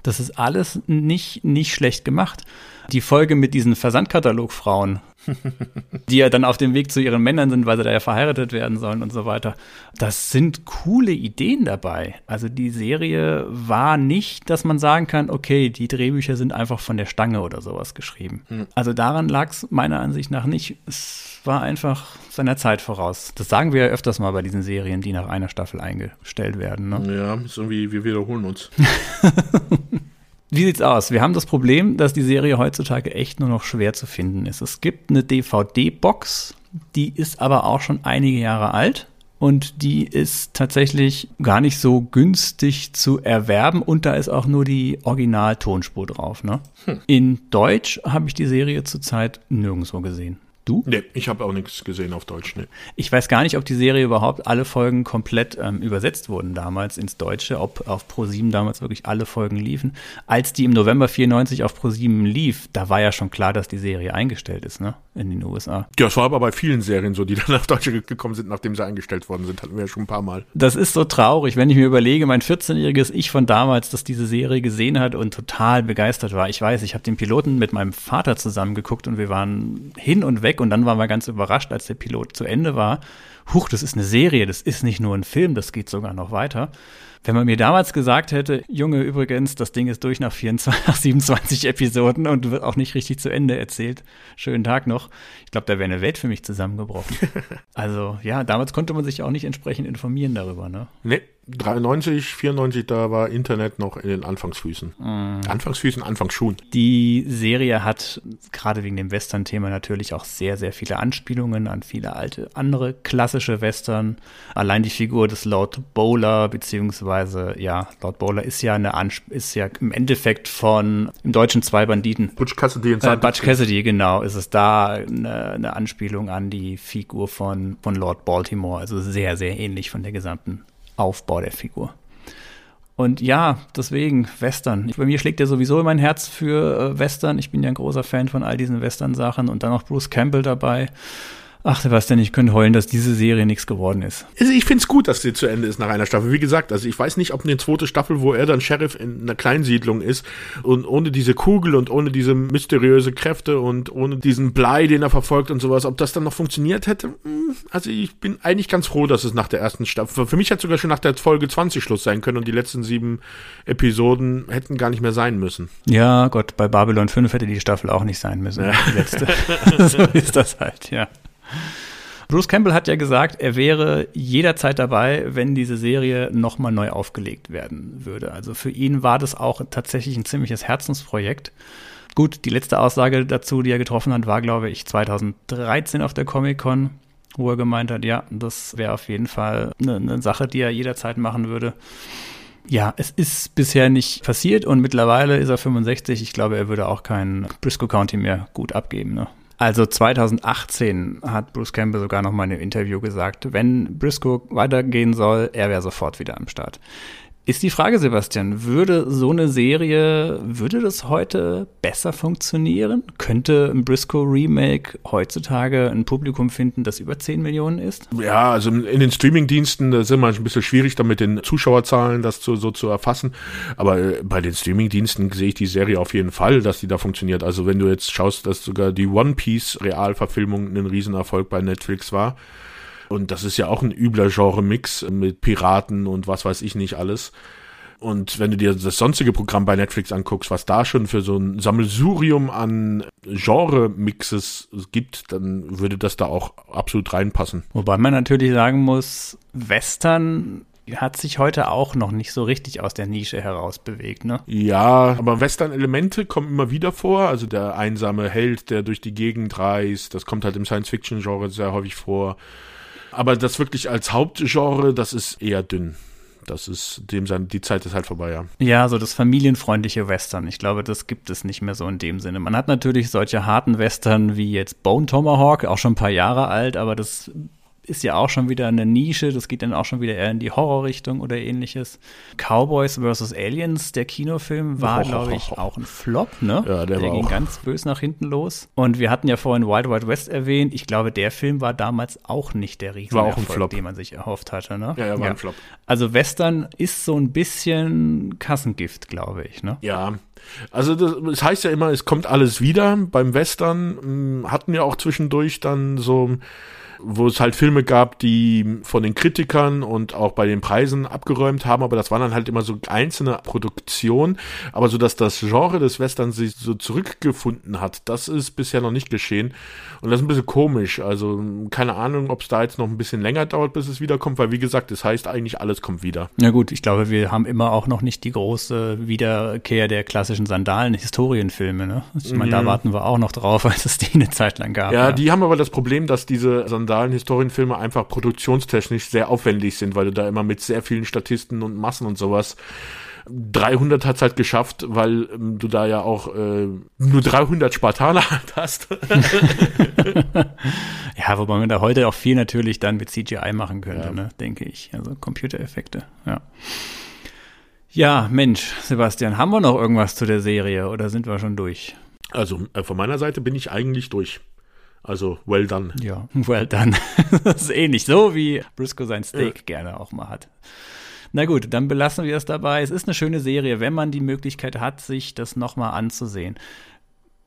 Das ist alles nicht, nicht schlecht gemacht. Die Folge mit diesen Versandkatalogfrauen, die ja dann auf dem Weg zu ihren Männern sind, weil sie da ja verheiratet werden sollen und so weiter. Das sind coole Ideen dabei. Also die Serie war nicht, dass man sagen kann, okay, die Drehbücher sind einfach von der Stange oder sowas geschrieben. Mhm. Also daran lag es meiner Ansicht nach nicht. Es war einfach seiner Zeit voraus. Das sagen wir ja öfters mal bei diesen Serien, die nach einer Staffel eingestellt werden. Ne? Ja, ist irgendwie, wir wiederholen uns. Wie sieht's aus? Wir haben das Problem, dass die Serie heutzutage echt nur noch schwer zu finden ist. Es gibt eine DVD-Box, die ist aber auch schon einige Jahre alt und die ist tatsächlich gar nicht so günstig zu erwerben und da ist auch nur die Original-Tonspur drauf. Ne? Hm. In Deutsch habe ich die Serie zurzeit nirgendwo gesehen. Du? Nee, ich habe auch nichts gesehen auf Deutsch. Nee. Ich weiß gar nicht, ob die Serie überhaupt alle Folgen komplett ähm, übersetzt wurden damals ins Deutsche, ob auf Pro7 damals wirklich alle Folgen liefen. Als die im November 94 auf Pro7 lief, da war ja schon klar, dass die Serie eingestellt ist, ne? In den USA. Ja, das war aber bei vielen Serien so, die dann nach Deutschland gekommen sind, nachdem sie eingestellt worden sind, hatten wir ja schon ein paar Mal. Das ist so traurig, wenn ich mir überlege, mein 14-jähriges Ich von damals, das diese Serie gesehen hat und total begeistert war. Ich weiß, ich habe den Piloten mit meinem Vater zusammen geguckt und wir waren hin und weg und dann waren wir ganz überrascht, als der Pilot zu Ende war. Huch, das ist eine Serie, das ist nicht nur ein Film, das geht sogar noch weiter. Wenn man mir damals gesagt hätte, Junge, übrigens, das Ding ist durch nach 24, nach 27 Episoden und wird auch nicht richtig zu Ende erzählt. Schönen Tag noch. Ich glaube, da wäre eine Welt für mich zusammengebrochen. also, ja, damals konnte man sich auch nicht entsprechend informieren darüber, ne? Nee, 93, 94, da war Internet noch in den Anfangsfüßen. Mm. Anfangsfüßen, Anfangsschuhen. Die Serie hat gerade wegen dem Western-Thema natürlich auch sehr, sehr viele Anspielungen an viele alte andere klassische Western. Allein die Figur des Lord Bowler, beziehungsweise, ja, Lord Bowler ist ja eine Ansp ist ja im Endeffekt von im Deutschen zwei Banditen. Butch Cassidy und äh, Butch Cassidy, genau, ist es da eine, eine Anspielung an die Figur von, von Lord Baltimore. Also sehr, sehr ähnlich von der gesamten Aufbau der Figur. Und ja, deswegen Western. Bei mir schlägt ja sowieso mein Herz für äh, Western. Ich bin ja ein großer Fan von all diesen Western-Sachen und dann noch Bruce Campbell dabei. Ach, Sebastian, ich könnte heulen, dass diese Serie nichts geworden ist. Also ich finde es gut, dass sie zu Ende ist nach einer Staffel. Wie gesagt, also ich weiß nicht, ob eine zweite Staffel, wo er dann Sheriff in einer Kleinsiedlung ist und ohne diese Kugel und ohne diese mysteriöse Kräfte und ohne diesen Blei, den er verfolgt und sowas, ob das dann noch funktioniert hätte. Hm, also ich bin eigentlich ganz froh, dass es nach der ersten Staffel, für mich hätte sogar schon nach der Folge 20 Schluss sein können und die letzten sieben Episoden hätten gar nicht mehr sein müssen. Ja, Gott, bei Babylon 5 hätte die Staffel auch nicht sein müssen. Ja. Die letzte. so ist das halt, ja. Bruce Campbell hat ja gesagt, er wäre jederzeit dabei, wenn diese Serie nochmal neu aufgelegt werden würde. Also für ihn war das auch tatsächlich ein ziemliches Herzensprojekt. Gut, die letzte Aussage dazu, die er getroffen hat, war, glaube ich, 2013 auf der Comic-Con, wo er gemeint hat, ja, das wäre auf jeden Fall eine, eine Sache, die er jederzeit machen würde. Ja, es ist bisher nicht passiert und mittlerweile ist er 65. Ich glaube, er würde auch kein Briscoe County mehr gut abgeben. Ne? Also 2018 hat Bruce Campbell sogar noch mal in einem Interview gesagt, wenn Briscoe weitergehen soll, er wäre sofort wieder am Start. Ist die Frage, Sebastian, würde so eine Serie, würde das heute besser funktionieren? Könnte ein Briscoe-Remake heutzutage ein Publikum finden, das über 10 Millionen ist? Ja, also in den Streaming-Diensten sind wir ein bisschen schwierig, da mit den Zuschauerzahlen das zu, so zu erfassen. Aber äh, bei den Streaming-Diensten sehe ich die Serie auf jeden Fall, dass die da funktioniert. Also wenn du jetzt schaust, dass sogar die One Piece-Realverfilmung ein Riesenerfolg bei Netflix war, und das ist ja auch ein übler Genre-Mix mit Piraten und was weiß ich nicht alles. Und wenn du dir das sonstige Programm bei Netflix anguckst, was da schon für so ein Sammelsurium an Genre-Mixes gibt, dann würde das da auch absolut reinpassen. Wobei man natürlich sagen muss, Western hat sich heute auch noch nicht so richtig aus der Nische heraus bewegt, ne? Ja, aber Western-Elemente kommen immer wieder vor. Also der einsame Held, der durch die Gegend reist, das kommt halt im Science-Fiction-Genre sehr häufig vor. Aber das wirklich als Hauptgenre, das ist eher dünn. Das ist dem sein, die Zeit ist halt vorbei, ja. Ja, so das familienfreundliche Western. Ich glaube, das gibt es nicht mehr so in dem Sinne. Man hat natürlich solche harten Western wie jetzt Bone Tomahawk, auch schon ein paar Jahre alt, aber das ist ja auch schon wieder eine Nische, das geht dann auch schon wieder eher in die Horrorrichtung oder ähnliches. Cowboys vs. Aliens, der Kinofilm, war, glaube ich, auch ein Flop, ne? Ja, der, der ging auch. ganz bös nach hinten los. Und wir hatten ja vorhin Wild Wild West erwähnt. Ich glaube, der Film war damals auch nicht der Riesenerfolg, den man sich erhofft hatte, ne? Ja, ja, war ja. ein Flop. Also Western ist so ein bisschen Kassengift, glaube ich, ne? Ja, also das, das, heißt ja immer, es kommt alles wieder. Beim Western hm, hatten wir auch zwischendurch dann so wo es halt Filme gab, die von den Kritikern und auch bei den Preisen abgeräumt haben, aber das waren dann halt immer so einzelne Produktionen. Aber so, dass das Genre des Westerns sich so zurückgefunden hat, das ist bisher noch nicht geschehen. Und das ist ein bisschen komisch. Also keine Ahnung, ob es da jetzt noch ein bisschen länger dauert, bis es wiederkommt, weil wie gesagt, das heißt eigentlich, alles kommt wieder. Ja gut, ich glaube, wir haben immer auch noch nicht die große Wiederkehr der klassischen Sandalen-Historienfilme. Ne? Ich meine, mhm. da warten wir auch noch drauf, als es die eine Zeit lang gab. Ja, ja, die haben aber das Problem, dass diese Sandalen skandalen Historienfilme einfach produktionstechnisch sehr aufwendig sind, weil du da immer mit sehr vielen Statisten und Massen und sowas 300 hat es halt geschafft, weil ähm, du da ja auch äh, nur 300 Spartaner halt hast. ja, wobei man da heute auch viel natürlich dann mit CGI machen könnte, ja. ne, denke ich. Also Computereffekte, ja. Ja, Mensch, Sebastian, haben wir noch irgendwas zu der Serie oder sind wir schon durch? Also äh, von meiner Seite bin ich eigentlich durch. Also, well done. Ja, well done. das ist ähnlich, so wie Briscoe sein Steak ja. gerne auch mal hat. Na gut, dann belassen wir es dabei. Es ist eine schöne Serie, wenn man die Möglichkeit hat, sich das nochmal anzusehen.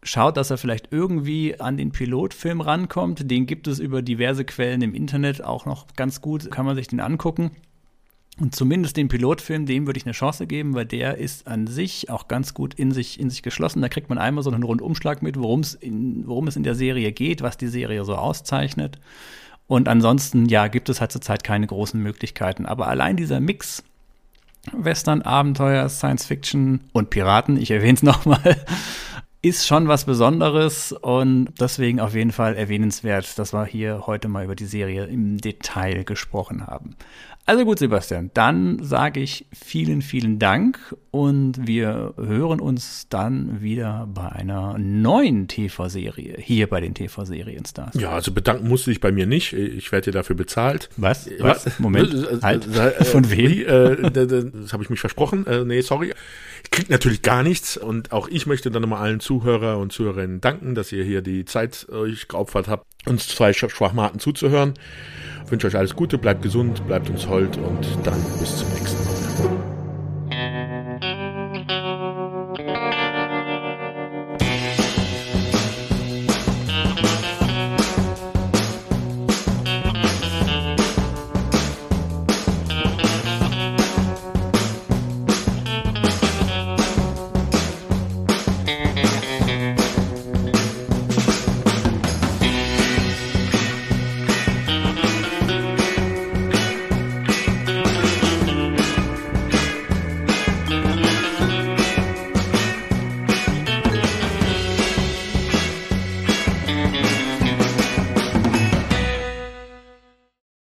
Schaut, dass er vielleicht irgendwie an den Pilotfilm rankommt. Den gibt es über diverse Quellen im Internet auch noch ganz gut. Kann man sich den angucken. Und zumindest den Pilotfilm, dem würde ich eine Chance geben, weil der ist an sich auch ganz gut in sich, in sich geschlossen. Da kriegt man einmal so einen Rundumschlag mit, worum es in, worum es in der Serie geht, was die Serie so auszeichnet. Und ansonsten, ja, gibt es halt zurzeit keine großen Möglichkeiten. Aber allein dieser Mix Western, Abenteuer, Science Fiction und Piraten, ich erwähne es nochmal, ist schon was Besonderes und deswegen auf jeden Fall erwähnenswert, dass wir hier heute mal über die Serie im Detail gesprochen haben. Also gut, Sebastian, dann sage ich vielen, vielen Dank und wir hören uns dann wieder bei einer neuen TV-Serie hier bei den TV-Serienstars. Ja, also bedanken musste ich bei mir nicht. Ich werde dir dafür bezahlt. Was? Was? Moment. halt. Von wem? Das habe ich mich versprochen. Nee, sorry. Ich krieg natürlich gar nichts und auch ich möchte dann nochmal allen Zuhörern Zuhörer und Zuhörerinnen danken, dass ihr hier die Zeit euch geopfert habt, uns zwei Schwachmaten zuzuhören. Ich wünsche euch alles Gute, bleibt gesund, bleibt uns hold und dann bis zum nächsten Mal.